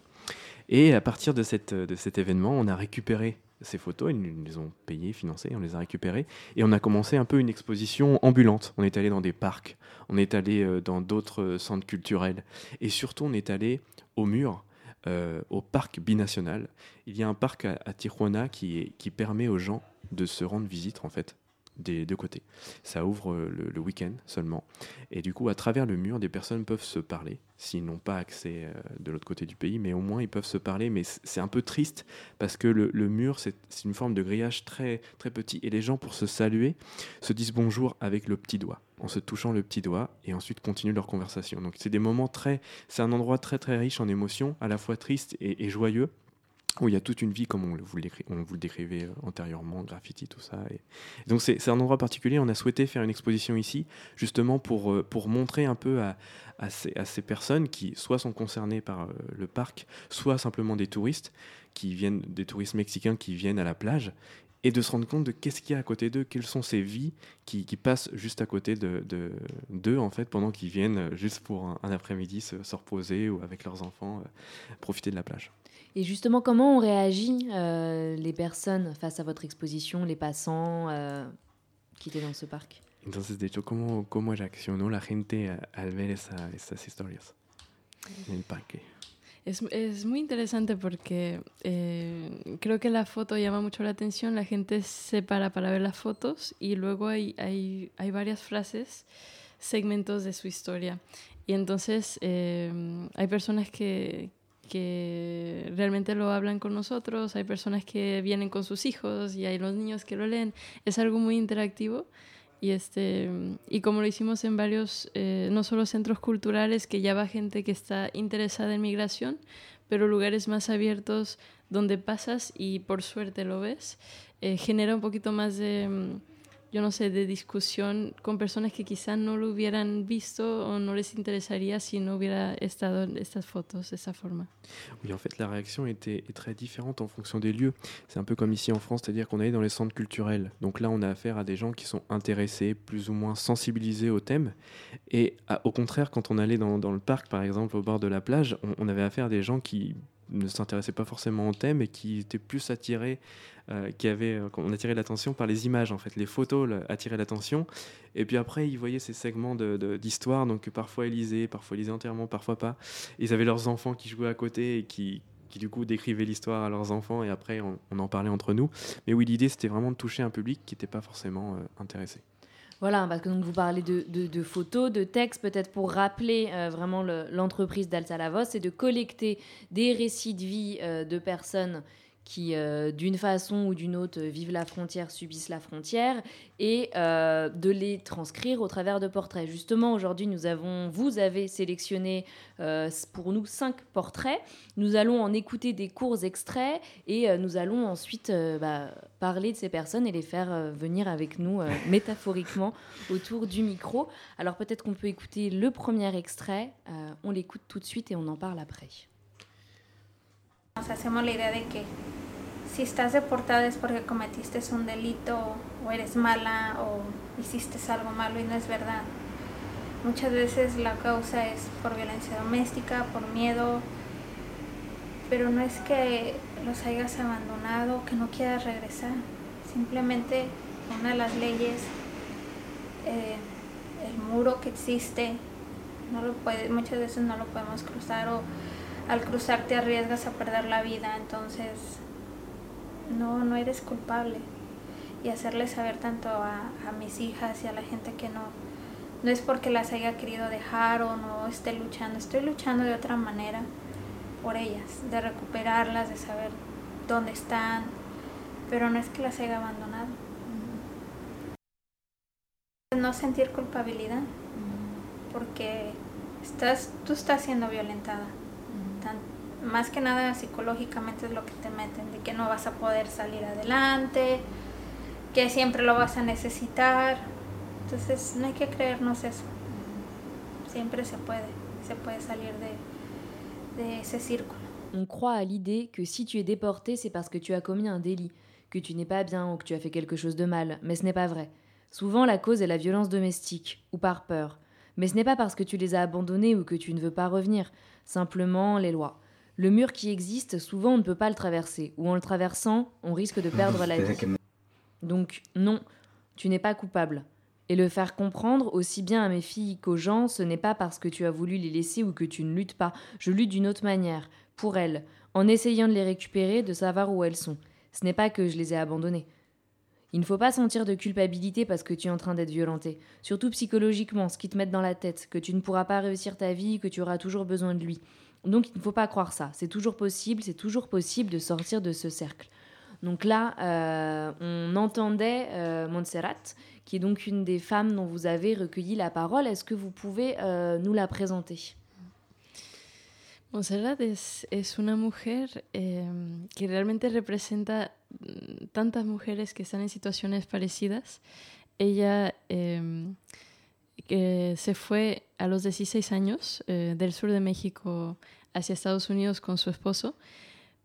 Speaker 4: Et à partir de cet événement, on a récupéré ces photos, ils nous les ont payées, financées, on les a récupérées, et on a commencé un peu une exposition ambulante. On est allé dans des parcs, on est allé euh, dans d'autres centres culturels, et surtout on est allé au mur, euh, au parc binational. Il y a un parc à, Tijuana qui, qui permet aux gens de se rendre visite en fait des deux côtés. Ça ouvre euh, le, week-end seulement. Et du coup, à travers le mur, des personnes peuvent se parler, s'ils n'ont pas accès euh, de l'autre côté du pays, mais au moins ils peuvent se parler. Mais c'est un peu triste parce que le, mur, c'est une forme de grillage très, très petit. Et les gens, pour se saluer, se disent bonjour avec le petit doigt, en se touchant le petit doigt, et ensuite continuent leur conversation. Donc c'est des moments très... C'est un endroit très très riche en émotions, à la fois triste et joyeux où il y a toute une vie comme on vous, le décrivait euh, antérieurement, graffiti, tout ça. Donc c'est un endroit particulier, on a souhaité faire une exposition ici, justement pour, euh, montrer un peu à, ces, personnes qui soit sont concernées par euh, le parc, soit simplement des touristes, qui viennent, des touristes mexicains qui viennent à la plage, et de se rendre compte de qu'est-ce qu'il y a à côté d'eux, quelles sont ces vies qui, passent juste à côté d'eux, de, de, en fait, pendant qu'ils viennent juste pour un, après-midi se, se, reposer ou avec leurs enfants profiter de la plage.
Speaker 1: Et justement, comment ont réagi euh, les personnes face à votre exposition, les passants euh, qui étaient dans ce parc?
Speaker 4: Entonces, de hecho, ¿cómo, cómo reaccionó la gente al ver esa, esas historias en el parque?
Speaker 3: Es, es, muy interesante porque eh, creo que la foto llama mucho la atención, la gente se para para ver las fotos y luego hay, hay, hay varias frases, segmentos de su historia. Y entonces eh, hay personas que, que realmente lo hablan con nosotros, hay personas que vienen con sus hijos y hay los niños que lo leen. Es algo muy interactivo y, este, y como lo hicimos en varios, eh, no solo centros culturales, que ya va gente que está interesada en migración, pero lugares más abiertos donde pasas y por suerte lo ves, eh, genera un poquito más de yo no sé, de discusión con personas que quizás no lo hubieran visto o no les interesaría si no hubiera estado estas fotos de esa forma.
Speaker 4: Oui, en fait, la réaction était très différente en fonction des lieux. C'est un peu comme ici en France, c'est-à-dire qu'on est dans les centres culturels. Donc là, on a affaire à des gens qui sont intéressés, plus ou moins sensibilisés au thème. Et au contraire, quand on allait dans, le parc, par exemple, au bord de la plage, on avait affaire à des gens qui ne s'intéressaient pas forcément au thème et qui étaient plus attirés euh, qui avait, euh, on attirait l'attention par les images en fait, les photos attiraient l'attention. Et puis après, ils voyaient ces segments d'histoire, donc parfois ils lisaient, parfois ils lisaient entièrement, parfois pas. Ils avaient leurs enfants qui jouaient à côté et qui, qui du coup décrivaient l'histoire à leurs enfants et après on, on, en parlait entre nous. Mais oui, l'idée c'était vraiment de toucher un public qui n'était pas forcément euh, intéressé.
Speaker 1: Voilà, parce que vous parlez de, photos, de textes, peut-être pour rappeler euh, vraiment l'entreprise le, d'Alsa Lavos, c'est de collecter des récits de vie euh, de personnes qui, euh, d'une façon ou d'une autre, vivent la frontière, subissent la frontière, et euh, de les transcrire au travers de portraits. Justement, aujourd'hui, nous avons, vous avez sélectionné euh, pour nous cinq portraits. Nous allons en écouter des courts extraits et nous allons ensuite bah, parler de ces personnes et les faire venir avec nous métaphoriquement autour du micro. Alors peut-être qu'on peut écouter le premier extrait. on l'écoute tout de suite et on en parle après.
Speaker 6: Nos hacemos la idea de que si estás deportada es porque cometiste un delito o eres mala o hiciste algo malo y no es verdad. Muchas veces la causa es por violencia doméstica, por miedo, pero no es que los hayas abandonado, que no quieras regresar. Simplemente una de las leyes, eh, el muro que existe, no lo puede, muchas veces no lo podemos cruzar o al cruzar te arriesgas a perder la vida, entonces no, no eres culpable. Y hacerle saber tanto a, a, mis hijas y a la gente que no, no es porque las haya querido dejar o no esté luchando, estoy luchando de otra manera por ellas, de recuperarlas, de saber dónde están, pero no es que las haya abandonado. No sentir culpabilidad, porque estás, tú estás siendo violentada más que nada psicológicamente es lo que te meten, de que no vas a poder salir adelante, que siempre lo vas a necesitar. Entonces no hay que creernos eso. Siempre se puede, se puede salir de, de ese círculo.
Speaker 1: On croit à l'idée que si tu es déporté, c'est parce que tu as commis un délit, que tu n'es pas bien ou que tu as fait quelque chose de mal, mais ce n'est pas vrai. Souvent la cause est la violence domestique, ou par peur. Mais ce n'est pas parce que tu les as abandonnés ou que tu ne veux pas revenir, simplement les lois. Le mur qui existe, souvent on ne peut pas le traverser, ou en le traversant, on risque de perdre la vie. Donc non, tu n'es pas coupable. Et le faire comprendre aussi bien à mes filles qu'aux gens, ce n'est pas parce que tu as voulu les laisser ou que tu ne luttes pas. Je lutte d'une autre manière, pour elles, en essayant de les récupérer, de savoir où elles sont. Ce n'est pas que je les ai abandonnées. Il ne faut pas sentir de culpabilité parce que tu es en train d'être violenté, surtout psychologiquement, ce qui te met dans la tête, que tu ne pourras pas réussir ta vie, que tu auras toujours besoin de lui. Donc il ne faut pas croire ça. C'est toujours possible, c'est toujours possible de sortir de ce cercle. Donc là, euh, on entendait euh, Montserrat, qui est donc une des femmes dont vous avez recueilli la parole. Est-ce que vous pouvez euh, nous la présenter?
Speaker 3: Montserrat es, una mujer eh, que realmente representa tantas mujeres que están en situaciones parecidas. Ella eh, que se fue a los 16 años eh, del sur de México hacia Estados Unidos con su esposo,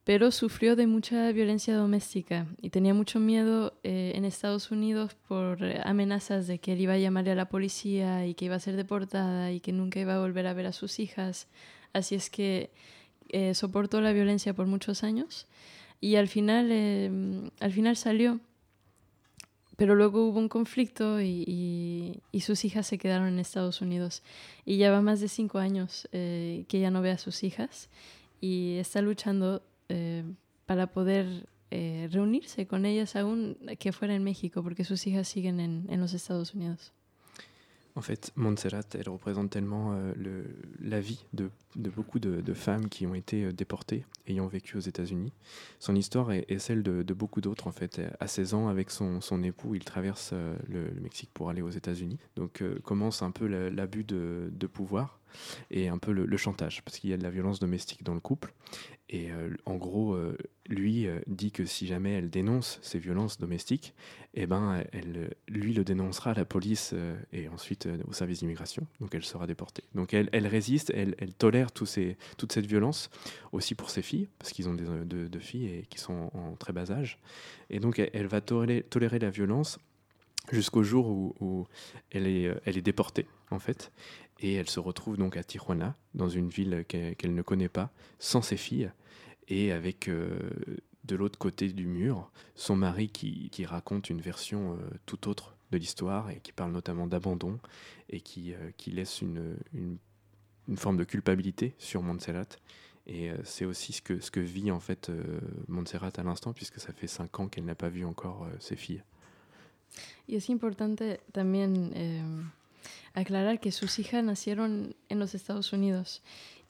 Speaker 3: pero sufrió de mucha violencia doméstica y tenía mucho miedo eh, en Estados Unidos por amenazas de que él iba a llamarle a la policía y que iba a ser deportada y que nunca iba a volver a ver a sus hijas. Así es que eh, soportó la violencia por muchos años y al final, al final salió pero luego hubo un conflicto y, sus hijas se quedaron en Estados Unidos. Y ya va más de cinco años eh, que ella no ve a sus hijas y está luchando eh, para poder eh, reunirse con ellas aún que fuera en México, porque sus hijas siguen en, en los Estados Unidos.
Speaker 4: En fait, Montserrat, elle représente tellement euh, la vie de, beaucoup de, femmes qui ont été euh, déportées, ayant vécu aux États-Unis. Son histoire est, celle de, beaucoup d'autres. En fait, à 16 ans, avec son, époux, il traverse euh, le, Mexique pour aller aux États-Unis. Donc commence un peu l'abus de, pouvoir et un peu le, chantage, parce qu'il y a de la violence domestique dans le couple. Et euh, en gros, euh, lui euh, dit que si jamais elle dénonce ces violences domestiques, eh ben, elle, lui le dénoncera à la police et ensuite au service d'immigration. Donc elle sera déportée. Donc elle, résiste, elle, tolère toute cette violence, aussi pour ses filles, parce qu'ils ont deux, filles et qui sont en très bas âge. Et donc elle, va tolérer, la violence jusqu'au jour où, elle est déportée, en fait. Et elle se retrouve donc à Tijuana, dans une ville qu'elle ne connaît pas, sans ses filles, et avec euh, de l'autre côté du mur son mari qui, qui raconte une version euh, tout autre de l'histoire et qui parle notamment d'abandon et qui, euh, qui laisse une, une, une, forme de culpabilité sur Montserrat. Et c'est aussi ce que, ce que vit en fait Montserrat à l'instant, puisque ça fait cinq ans qu'elle n'a pas vu encore ses filles.
Speaker 3: Aclarar que sus hijas nacieron en los Estados Unidos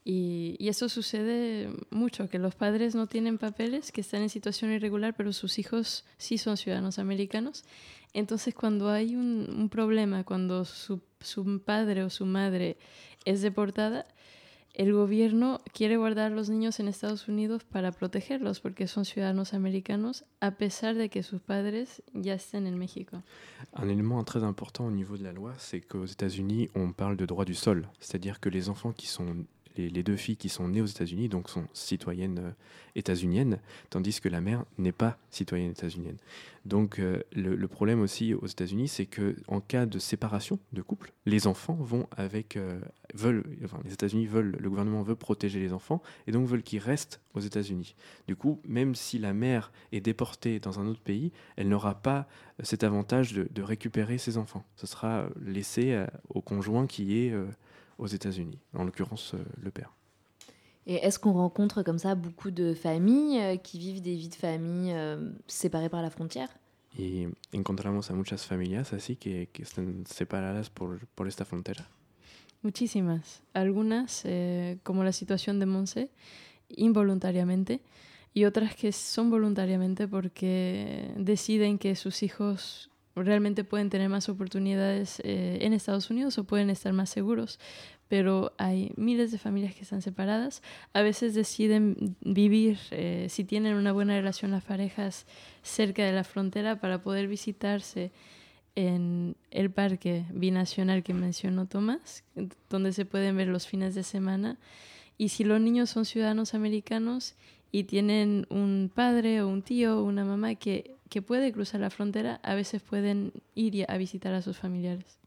Speaker 3: Y, y, eso sucede mucho, que los padres no tienen papeles, que están en situación irregular, pero sus hijos sí son ciudadanos americanos. Entonces, cuando hay un, un problema, cuando su, su, padre o su madre es deportada, el gobierno quiere guardar los niños en Estados Unidos para protegerlos, porque son ciudadanos americanos, a pesar de que sus padres ya estén en México.
Speaker 4: Un élément très important au niveau de la loi, c'est qu'aux États-Unis, on parle de droit du sol, c'est-à-dire que les enfants qui sont les, deux filles qui sont nées aux États-Unis, donc sont citoyennes euh, états-uniennes, tandis que la mère n'est pas citoyenne états-unienne. Donc euh, le, problème aussi aux États-Unis, c'est que en cas de séparation de couple, les enfants vont avec euh, veulent, les États-Unis veulent, le gouvernement veut protéger les enfants et donc veulent qu'ils restent aux États-Unis. Du coup, même si la mère est déportée dans un autre pays, elle n'aura pas cet avantage de, récupérer ses enfants. Ce sera laissé euh, au conjoint qui est aux États-Unis, en l'occurrence euh, le père.
Speaker 1: Et est-ce qu'on rencontre comme ça beaucoup de familles euh, qui vivent des vies de famille euh, séparées par la frontière?
Speaker 4: Y encontramos a muchas familias así que, que están separadas por, por esta frontera.
Speaker 3: Muchísimas. Algunas, eh, como la situación de Monse, involuntariamente, y otras que son voluntariamente porque deciden que sus hijos realmente pueden tener más oportunidades eh, en Estados Unidos o pueden estar más seguros, pero hay miles de familias que están separadas. A veces deciden vivir, eh, si tienen una buena relación las parejas, cerca de la frontera para poder visitarse en el parque binacional que mencionó Tomás, donde se pueden ver los fines de semana. Y si los niños son ciudadanos americanos y tienen un padre o un tío o una mamá que que puede cruzar la frontera, a veces pueden ir a visitar a sus familiares.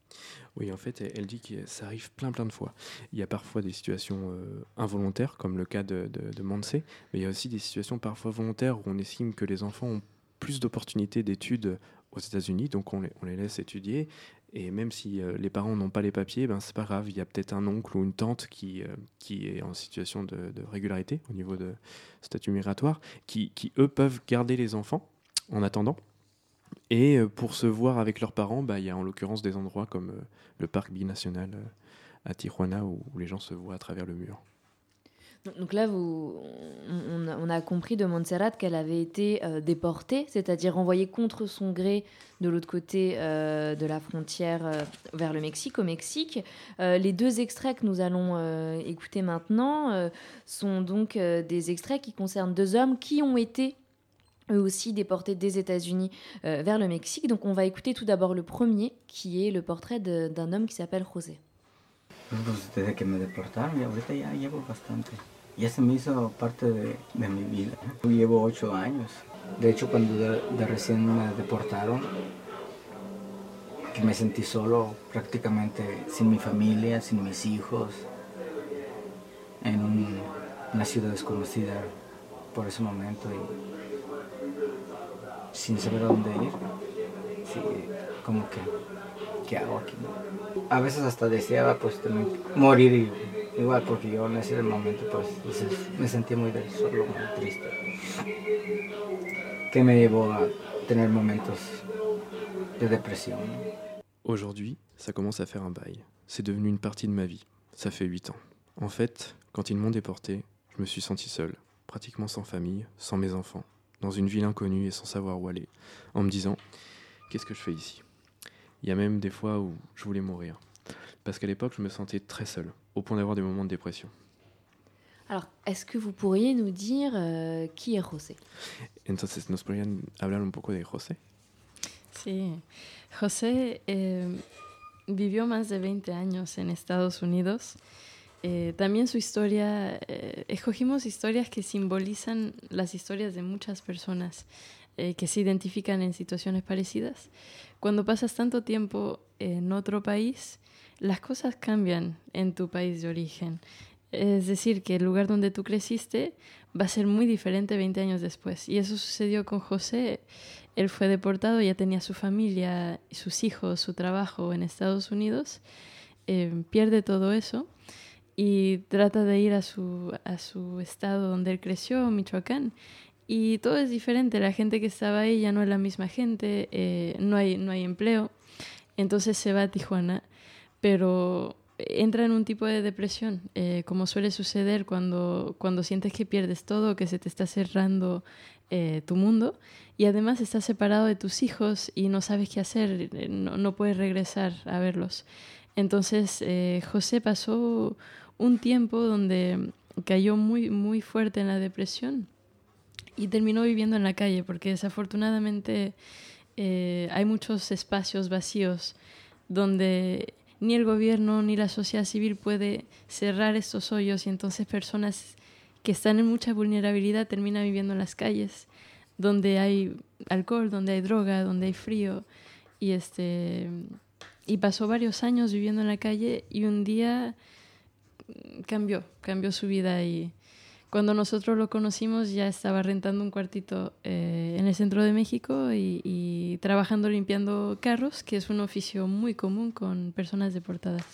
Speaker 4: Oui, en fait, elle dit que ça arrive plein plein de fois. Il y a parfois des situations euh, involontaires, comme le cas de, de, de mais il y a aussi des situations parfois volontaires où on estime que les enfants ont plus d'opportunités d'études aux États-Unis, donc on les, on les, laisse étudier. Et même si euh, les parents n'ont pas les papiers, ben c'est pas grave. Il y a peut-être un oncle ou une tante qui, euh, qui est en situation de, de, régularité au niveau de statut migratoire, qui, qui eux peuvent garder les enfants en attendant. Et euh, pour se voir avec leurs parents, bah, il y a en l'occurrence des endroits comme euh, le parc binational euh, à Tijuana où, les gens se voient à travers le mur.
Speaker 1: Donc là, vous, on, a compris de Montserrat qu'elle avait été déportée, c'est-à-dire envoyée contre son gré de l'autre côté de la frontière vers le Mexique, au Mexique. les deux extraits que nous allons écouter maintenant sont donc des extraits qui concernent deux hommes qui ont été eux aussi déportés des États-Unis euh, vers le Mexique. Donc on va écouter tout d'abord le premier, qui est le portrait d'un homme qui s'appelle José.
Speaker 7: Desde que me deportaron, y ahorita ya llevo bastante. Ya se me hizo parte de, de mi vida. Llevo ocho años. De hecho, cuando de, de, recién me deportaron, que me sentí solo, prácticamente sin mi familia, sin mis hijos, en un, una ciudad desconocida por ese momento. Y, sin saber a dónde ir. Sí, como que, ¿qué hago aquí? A veces hasta deseaba pues también morir y, igual porque yo en ese momento pues me sentía muy solo, muy triste. Que me llevó a tener momentos de dépression.
Speaker 4: Aujourd'hui, ça commence à faire un bail. C'est devenu une partie de ma vie. Ça fait 8 ans. En fait, quand ils m'ont déporté, je me suis senti seul, pratiquement sans famille, sans mes enfants, dans une ville inconnue et sans savoir où aller, en me disant qu'est-ce que je fais ici? Il y a même des fois où je voulais mourir, parce qu'à l'époque je me sentais très seul, au point d'avoir des moments de dépression.
Speaker 1: Alors, est-ce que vous pourriez nous dire euh, qui est José?
Speaker 4: Entonces, ¿nos podrían hablar un poco de José?
Speaker 3: Sí, José eh, vivió más de 20 años en Estados Unidos. Eh, también su historia, eh, escogimos historias que simbolizan las historias de muchas personas eh, que se identifican en situaciones parecidas. Cuando pasas tanto tiempo en otro país, las cosas cambian en tu país de origen. Es decir, que el lugar donde tú creciste va a ser muy diferente 20 años después. Y eso sucedió con José. Él fue deportado, ya tenía su familia, sus hijos, su trabajo en Estados Unidos. pierde todo eso y trata de ir a su, a su estado donde él creció, Michoacán. Y todo es diferente, la gente que estaba ahí ya no es la misma gente, eh, no, hay, no hay empleo, entonces se va a Tijuana, pero entra en un tipo de depresión, eh, como suele suceder cuando, cuando sientes que pierdes todo, que se te está cerrando eh, tu mundo y además estás separado de tus hijos y no sabes qué hacer, no, no puedes regresar a verlos. Entonces José pasó un tiempo donde cayó muy, muy fuerte en la depresión y terminó viviendo en la calle porque desafortunadamente hay muchos espacios vacíos donde ni el gobierno ni la sociedad civil puede cerrar estos hoyos y entonces personas que están en mucha vulnerabilidad terminan viviendo en las calles donde hay alcohol, donde hay droga, donde hay frío. Y este y pasó varios años viviendo en la calle y un día cambió, cambió su vida y cuando nosotros lo conocimos ya estaba rentando un cuartito eh, en el centro de México y, trabajando limpiando carros, que es un oficio muy común con personas deportadas.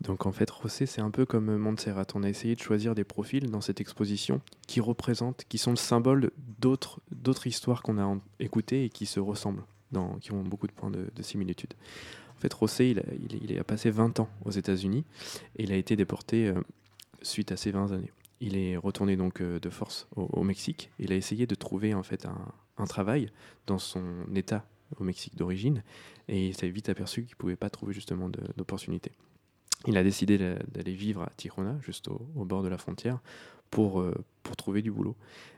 Speaker 4: Donc en fait, José, c'est un peu comme Montserrat. On a essayé de choisir des profils dans cette exposition qui représentent, qui sont le symbole d'autres, d'autres histoires qu'on a écoutées et qui se ressemblent, dans, qui ont beaucoup de points de, de similitude. Fait, José, il a, passé 20 ans aux États-Unis et il a été déporté euh, suite à ces 20 années. Il est retourné donc euh, de force au, Mexique. Il a essayé de trouver en fait un, travail dans son état au Mexique d'origine et il s'est vite aperçu qu'il ne pouvait pas trouver justement d'opportunité. Il a décidé d'aller vivre à Tijuana, juste au, bord de la frontière, pour, euh, pour trouver du boulot.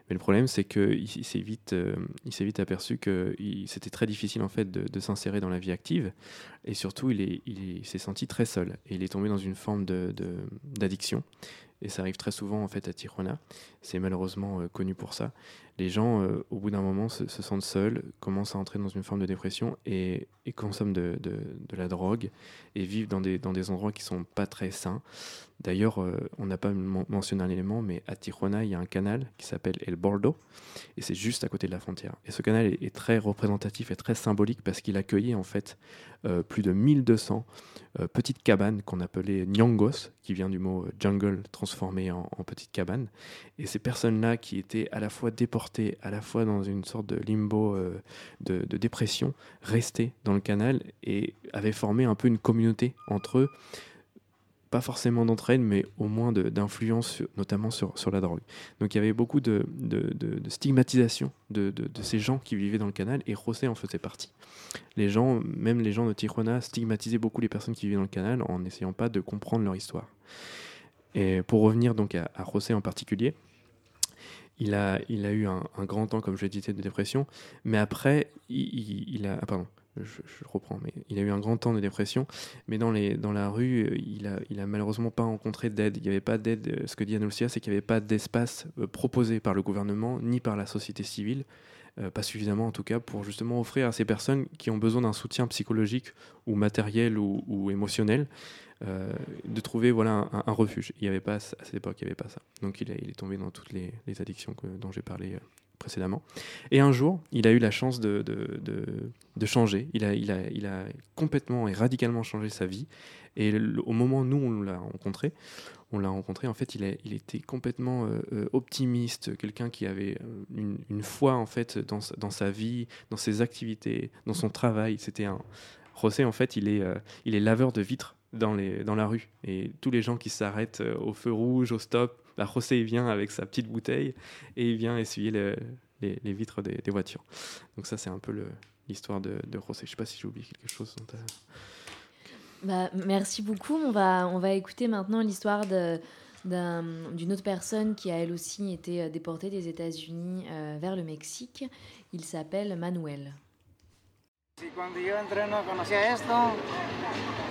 Speaker 4: Mais le problème, c'est qu'il s'est vite, euh, s'est vite aperçu que c'était très difficile en fait de, s'insérer dans la vie active, et surtout, il s'est il, s'est senti très seul, et il est tombé dans une forme d'addiction. Et ça arrive très souvent en fait à Tijuana. C'est malheureusement euh, connu pour ça. Les gens, euh, au bout d'un moment, se, sentent seuls, commencent à entrer dans une forme de dépression et, consomment de, la drogue et vivent dans des, endroits qui sont pas très sains. D'ailleurs, euh, on n'a pas mentionné un élément, mais à Tijuana, il y a un canal qui s'appelle El Bordo, et c'est juste à côté de la frontière. Et ce canal est, très représentatif et très symbolique parce qu'il accueillait en fait plus de 1200 petites cabanes qu'on appelait nyangos, qui vient du mot jungle transformé en, en petites cabanes. Et ces personnes-là qui étaient à la fois déportées, à la fois dans une sorte de limbo euh, de, dépression, restaient dans le canal et avaient formé un peu une communauté entre eux pas forcément d'entraide, mais au moins d'influence, notamment sur, la drogue. Donc il y avait beaucoup de, stigmatisation de, ces gens qui vivaient dans le canal, et José en faisait partie. Les gens, même les gens de Tijuana, stigmatisaient beaucoup les personnes qui vivaient dans le canal en n'essayant pas de comprendre leur histoire. Et pour revenir donc à, à José en particulier, il a, eu un, grand temps, comme je l'ai dit, de dépression, mais après, il, a... Ah, pardon, je, reprends, mais il a eu un grand temps de dépression, mais dans, la rue, il a, malheureusement pas rencontré d'aide. Il n'y avait pas d'aide, euh, ce que dit Anousia, c'est qu'il n'y avait pas d'espace euh, proposé par le gouvernement, ni par la société civile, euh, pas suffisamment en tout cas, pour justement offrir à ces personnes qui ont besoin d'un soutien psychologique ou matériel ou, émotionnel, euh, de trouver voilà, un, refuge. Il n'y avait pas, à cette époque, il n'y avait pas ça. Donc il, est tombé dans toutes les, addictions dont j'ai parlé euh, précédemment. Et un jour, il a eu la chance de, changer. Il a complètement et radicalement changé sa vie. Et au moment où nous, on l'a rencontré, on l'a rencontré, en fait, il, a, il était complètement euh, optimiste, quelqu'un qui avait une, une, foi, en fait, dans, dans, sa vie, dans ses activités, dans son travail. C'était un... José, en fait, il est, il est laveur de vitres dans, les, dans la rue. Et tous les gens qui s'arrêtent euh, au feu rouge, au stop, bah, José il vient avec sa petite bouteille et il vient essuyer les, les, vitres des, des, voitures. Donc ça, c'est un peu l'histoire de, de José. Je sais pas si j'ai oublié quelque chose.
Speaker 1: Bah, merci beaucoup. On va, on va écouter maintenant l'histoire d'une autre personne qui a elle aussi été euh, déportée des États-Unis euh, vers le Mexique. Il s'appelle Manuel.
Speaker 8: Si cuando yo entré no conocía esto,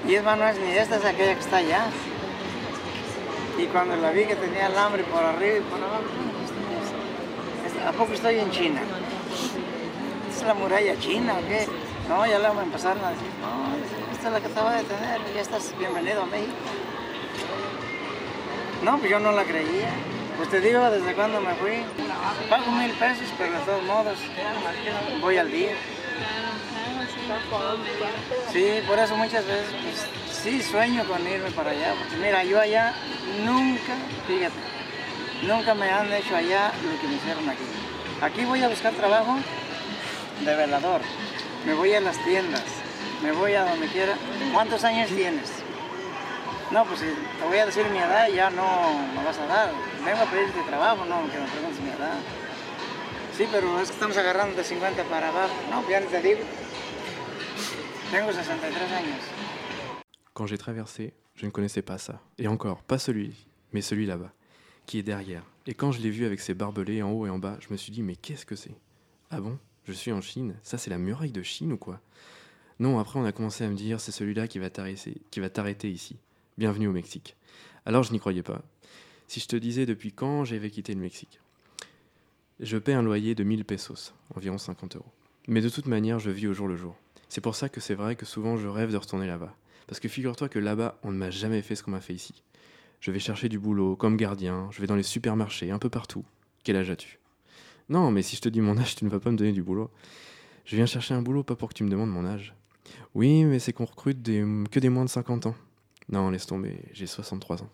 Speaker 8: y es más, no es ni esta, es aquella que está allá. Y cuando la vi que tenía el hambre por arriba y por abajo, ¿a poco estoy en China? No, esta es la que te va a detener, ya estás bienvenido a México. No, pues yo no la creía. Pues te digo, desde cuando me fui, pago mil pesos, pero de todos modos voy al día. Sí, por eso muchas veces pues, sí sueño con irme para allá, porque mira, yo allá nunca, fíjate, nunca me han hecho allá lo que me hicieron aquí. Aquí voy a buscar trabajo de velador, me voy a las tiendas, me voy a donde quiera. ¿Cuántos años tienes? No, pues si te voy a decir mi edad, ya no me vas a dar. Vengo a pedirte trabajo, no, que me preguntes mi edad. Sí, pero es que estamos agarrando de 50 para abajo. No, ya ni te digo. Tengo 63 años.
Speaker 4: Quand j'ai traversé, je ne connaissais pas ça. Et encore, pas celui, mais celui là-bas, qui est derrière. Et quand je l'ai vu avec ses barbelés en haut et en bas, je me suis dit, mais qu'est-ce que c'est? Ah bon? Je suis en Chine? Ça, c'est la muraille de Chine ou quoi? Non, après, on a commencé à me dire, c'est celui-là qui va t'arrêter ici. Bienvenue au Mexique. Alors, je n'y croyais pas. Si je te disais depuis quand j'avais quitté le Mexique? Je paie un loyer de 1000 pesos, environ 50 euros. Mais de toute manière, je vis au jour le jour. C'est pour ça que c'est vrai que souvent je rêve de retourner là-bas. Parce que figure-toi que là-bas, on ne m'a jamais fait ce qu'on m'a fait ici. Je vais chercher du boulot, comme gardien, je vais dans les supermarchés, un peu partout. Quel âge as-tu? Non, mais si je te dis mon âge, tu ne vas pas me donner du boulot. Je viens chercher un boulot, pas pour que tu me demandes mon âge. Oui, mais c'est qu'on recrute des, que des moins de 50 ans. Non, laisse tomber, j'ai 63 ans.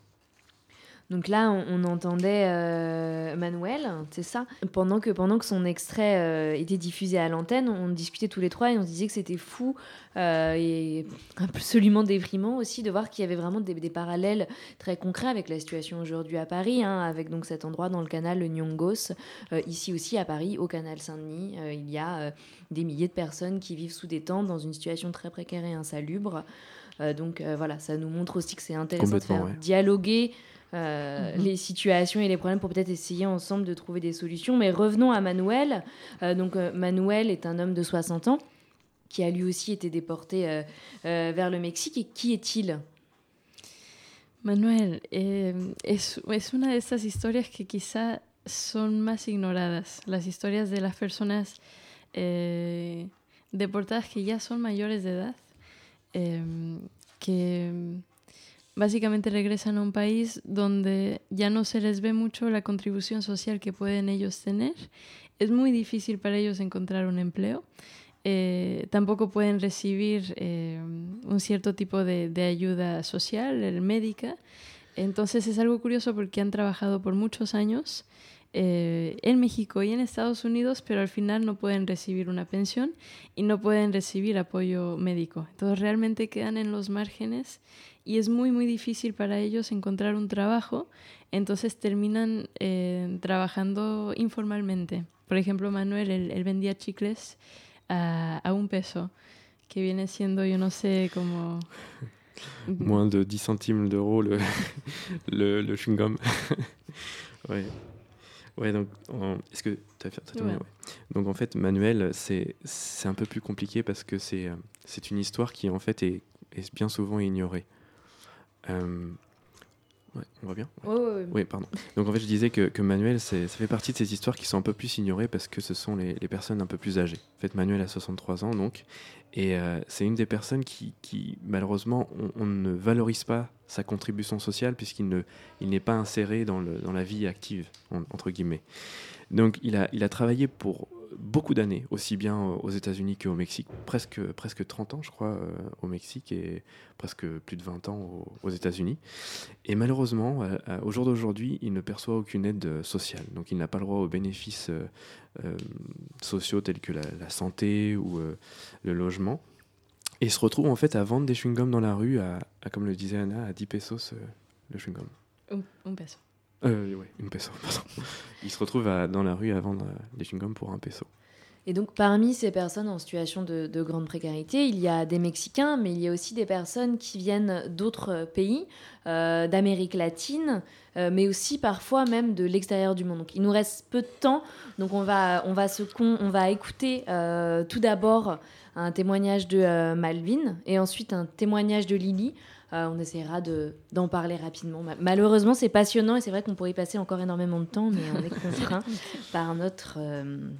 Speaker 1: Donc là, on, on entendait euh, Manuel, c'est ça. Pendant que, pendant que son extrait euh, était diffusé à l'antenne, on discutait tous les trois et on se disait que c'était fou euh, et absolument déprimant aussi de voir qu'il y avait vraiment des, des, parallèles très concrets avec la situation aujourd'hui à Paris, hein, avec donc cet endroit dans le canal le Nyongos. Ici aussi à Paris, au canal Saint-Denis, il y a des milliers de personnes qui vivent sous des tentes dans une situation très précaire et insalubre. donc voilà, ça nous montre aussi que c'est intéressant de faire
Speaker 4: ouais.
Speaker 1: dialoguer euh, mmh. les situations et les problèmes pour peut-être essayer ensemble de trouver des solutions. Mais revenons à Manuel. Euh, donc euh, Manuel est un homme de 60 ans qui a lui aussi été déporté vers le Mexique. Et qui est-il?
Speaker 3: Manuel eh, es, es una de estas historias que quizá son más ignoradas, las historias de las personas eh, deportadas que ya son mayores de edad, eh, que básicamente regresan a un país donde ya no se les ve mucho la contribución social que pueden ellos tener. Es muy difícil para ellos encontrar un empleo. Eh, tampoco pueden recibir eh, un cierto tipo de, de ayuda social, el médica. Entonces es algo curioso porque han trabajado por muchos años eh, en México y en Estados Unidos, pero al final no pueden recibir una pensión y no pueden recibir apoyo médico. Entonces realmente quedan en los márgenes y es muy muy difícil para ellos encontrar un trabajo, entonces terminan eh, trabajando informalmente. Por ejemplo, Manuel, él, él vendía chicles a, a, un peso, que viene siendo, yo no sé, como...
Speaker 4: Moins de 10 centimes d'euros le, le, le chewing-gum. ouais. Ouais, donc, est-ce que tu as fait ouais. ouais. Donc, en fait, Manuel, c'est un peu plus compliqué parce que c'est une histoire qui, en fait, est, est bien souvent ignorée. Euh, ouais, on va bien? Oui, pardon. Donc en fait, je disais que, que Manuel, ça fait partie de ces histoires qui sont un peu plus ignorées parce que ce sont les, les personnes un peu plus âgées. En fait, Manuel a 63 ans, donc, et euh, c'est une des personnes qui, malheureusement, on, ne valorise pas sa contribution sociale puisqu'il n'est pas inséré dans, la vie active, en, entre guillemets. Donc il a travaillé pour beaucoup d'années, aussi bien aux États-Unis qu'au Mexique, presque, presque 30 ans, je crois, euh, au Mexique et presque plus de 20 ans aux, aux États-Unis. Et malheureusement, euh, au jour d'aujourd'hui, il ne perçoit aucune aide sociale. Donc il n'a pas le droit aux bénéfices euh, sociaux tels que la, santé ou le logement. Et il se retrouve en fait à vendre des chewing-gums dans la rue, à, comme le disait Anna, à 10 pesos le chewing-gum.
Speaker 3: Un, un peso.
Speaker 4: Euh, ouais, une peso, pardon. Il se retrouve à, dans la rue à vendre des chewing-gums pour un peso.
Speaker 1: Et donc, parmi ces personnes en situation de, de, grande précarité, il y a des Mexicains, mais il y a aussi des personnes qui viennent d'autres pays, euh, d'Amérique latine, euh, mais aussi parfois même de l'extérieur du monde. Donc, il nous reste peu de temps, donc on va, on va, se con, on va écouter euh, tout d'abord un témoignage de euh, Malvin et ensuite un témoignage de Lily. Euh, on essaiera d'en de, parler rapidement. Malheureusement, c'est passionnant et c'est vrai qu'on pourrait y passer encore énormément de temps, mais on est contraint par notre euh,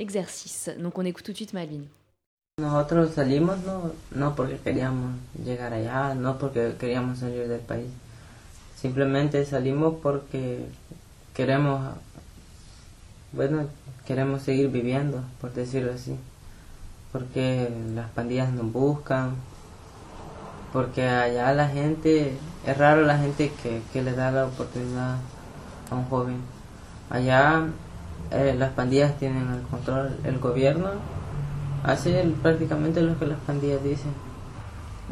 Speaker 1: exercice. Donc on écoute tout de suite Malvin.
Speaker 9: Nosotros salimos no, no porque queríamos llegar allá, no porque queríamos salir del país. Simplemente salimos porque queremos, bueno, queremos seguir viviendo, por decirlo así. Porque las pandillas nos buscan, porque allá la gente, es raro la gente que, que le da la oportunidad a un joven. Allá eh, las pandillas tienen el control, el gobierno hace prácticamente lo que las pandillas dicen.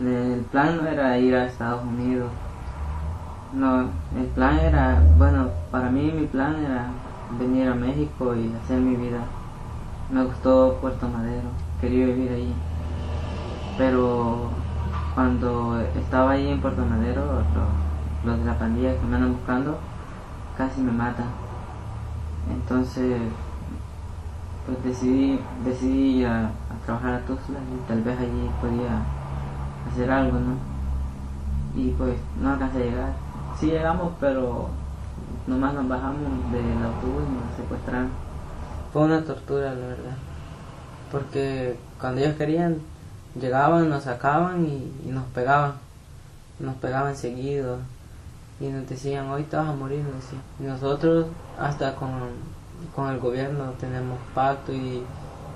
Speaker 9: El plan no era ir a Estados Unidos, No, el plan era, bueno, para mí mi plan era venir a México y hacer mi vida. Me gustó Puerto Madero, quería vivir ahí. Pero cuando estaba ahí en Puerto Madero, los, los de la pandilla que me andan buscando casi me matan. Entonces, pues decidí, decidí ir a, trabajar a Tuxtla y tal vez allí podía hacer algo, ¿no? Y pues no alcancé a llegar. Sí llegamos, pero nomás nos bajamos del autobús y nos secuestraron. Fue una tortura, la verdad. Porque cuando ellos querían, llegaban, nos sacaban y, nos pegaban. Nos pegaban seguido. Y nos decían, hoy te vas a morir. Y nosotros, hasta con, con el gobierno, tenemos pacto y,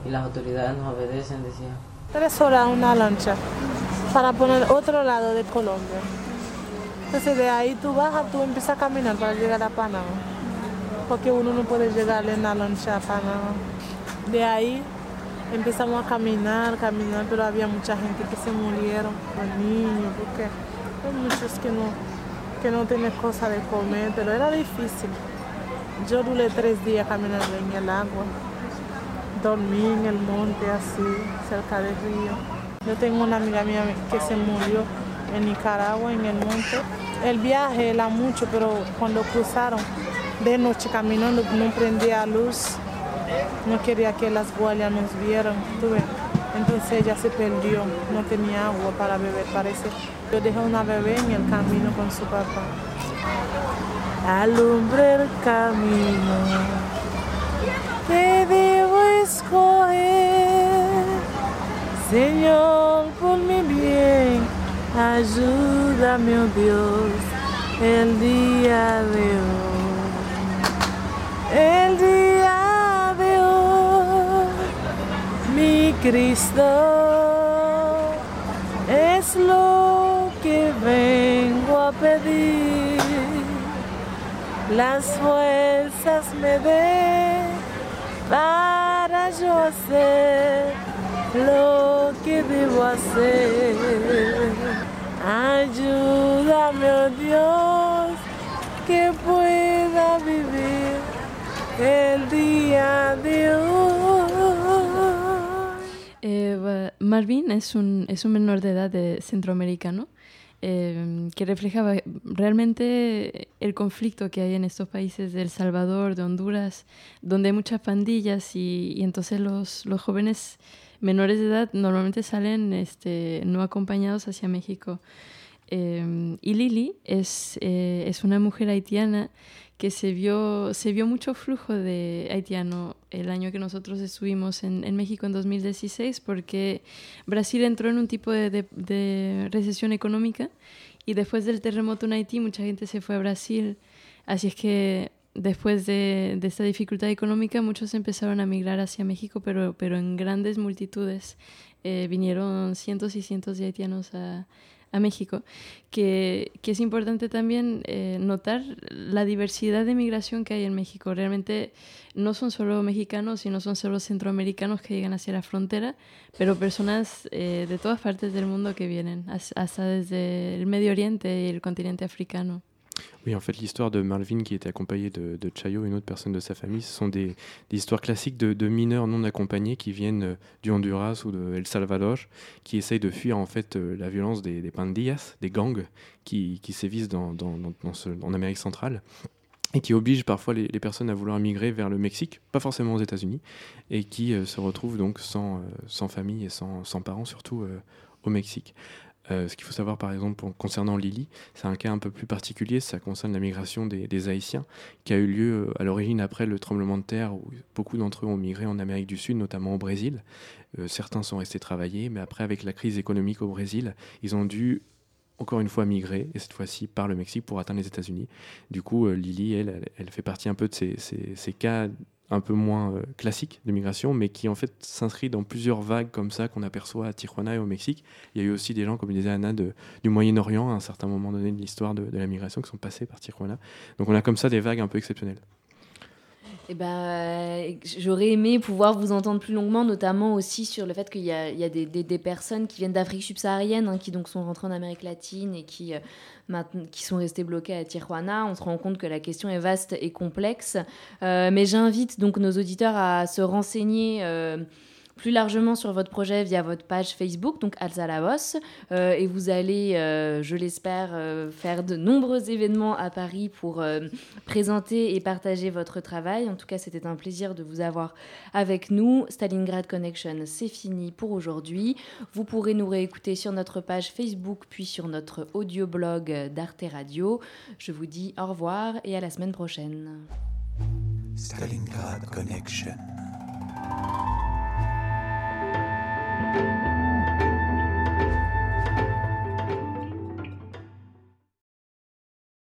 Speaker 9: y las autoridades nos obedecen, decían.
Speaker 10: Tres horas una lancha para poner otro lado de Colombia. Entonces de ahí tú bajas, tú empiezas a caminar para llegar a Panamá. Porque uno no puede llegar en la lancha a Panamá. De ahí empezamos a caminar, caminar, pero había mucha gente que se murieron, los niños, porque hay muchos que no, que no tienen cosa de comer, pero era difícil. Yo duré tres días caminando en el agua, dormí en el monte así, cerca del río. Yo tengo una amiga mía que se murió en Nicaragua, en el monte. El viaje era mucho, pero cuando cruzaron de noche caminando no prendía luz, no quería que las guardias nos vieran. ¿tuve? Entonces ella se perdió, no tenía agua para beber, parece. Yo dejé una bebé en el camino con su papá. Alumbre el camino que debo escoger, Señor, por mi bien, ayúdame, oh Dios, el día de hoy. Cristo, es lo que vengo a pedir. Las fuerzas me dé para yo hacer lo que debo hacer. Ayúdame, oh Dios, que pueda vivir el día de hoy.
Speaker 3: Marvin es un, es un menor de edad de centroamericano eh, que reflejaba realmente el conflicto que hay en estos países de El Salvador, de Honduras, donde hay muchas pandillas y, y entonces los, los, jóvenes menores de edad normalmente salen este, no acompañados hacia México. Eh, y Lili es, eh, es una mujer haitiana que se vio, se vio mucho flujo de haitiano el año que nosotros estuvimos en, en México en 2016 porque Brasil entró en un tipo de, de, recesión económica y después del terremoto en Haití mucha gente se fue a Brasil. Así es que después de, de esta dificultad económica muchos empezaron a migrar hacia México, pero, pero en grandes multitudes. Eh, vinieron cientos y cientos de haitianos a, a México, que, que, es importante también eh, notar la diversidad de migración que hay en México. Realmente no son solo mexicanos, sino son solo centroamericanos que llegan hacia la frontera, pero personas eh, de todas partes del mundo que vienen, hasta desde el Medio Oriente y el continente africano.
Speaker 4: Oui, en fait, l'histoire de Malvin qui était accompagné de, Chayo, une autre personne de sa famille, ce sont des, histoires classiques de, mineurs non accompagnés qui viennent du Honduras ou de El Salvador, qui essayent de fuir en fait la violence des, pandillas, des gangs qui, sévissent en Amérique centrale et qui obligent parfois les, personnes à vouloir migrer vers le Mexique, pas forcément aux États-Unis, et qui euh, se retrouvent donc sans, euh, famille et sans, parents, surtout euh, au Mexique. Euh, ce qu'il faut savoir par exemple concernant Lily, c'est un cas un peu plus particulier, ça concerne la migration des, Haïtiens qui a eu lieu à l'origine après le tremblement de terre où beaucoup d'entre eux ont migré en Amérique du Sud, notamment au Brésil. Euh, certains sont restés travailler, mais après avec la crise économique au Brésil, ils ont dû encore une fois migrer, et cette fois-ci par le Mexique pour atteindre les États-Unis. Du coup, euh, Lily, elle, elle, fait partie un peu de ces, ces cas un peu moins euh, classique de migration, mais qui en fait s'inscrit dans plusieurs vagues comme ça qu'on aperçoit à Tijuana et au Mexique. Il y a eu aussi des gens, comme disait Anna, du Moyen-Orient à un certain moment donné de l'histoire de, la migration qui sont passés par Tijuana. Donc on a comme ça des vagues un peu exceptionnelles.
Speaker 1: Eh ben, j'aurais aimé pouvoir vous entendre plus longuement, notamment aussi sur le fait qu'il y a, des, personnes qui viennent d'Afrique subsaharienne, hein, qui donc sont rentrées en Amérique latine et qui, euh, qui sont restées bloquées à Tijuana. On se rend compte que la question est vaste et complexe. Euh, mais j'invite donc nos auditeurs à se renseigner. Euh, plus largement sur votre projet via votre page Facebook, donc Alza la euh, et vous allez, euh, je l'espère, euh, faire de nombreux événements à Paris pour présenter et partager votre travail. En tout cas, c'était un plaisir de vous avoir avec nous. Stalingrad Connection, c'est fini pour aujourd'hui. Vous pourrez nous réécouter sur notre page Facebook, puis sur notre audio-blog d'Arte Radio. Je vous dis au revoir et à la semaine prochaine. Stalingrad Connection. thank you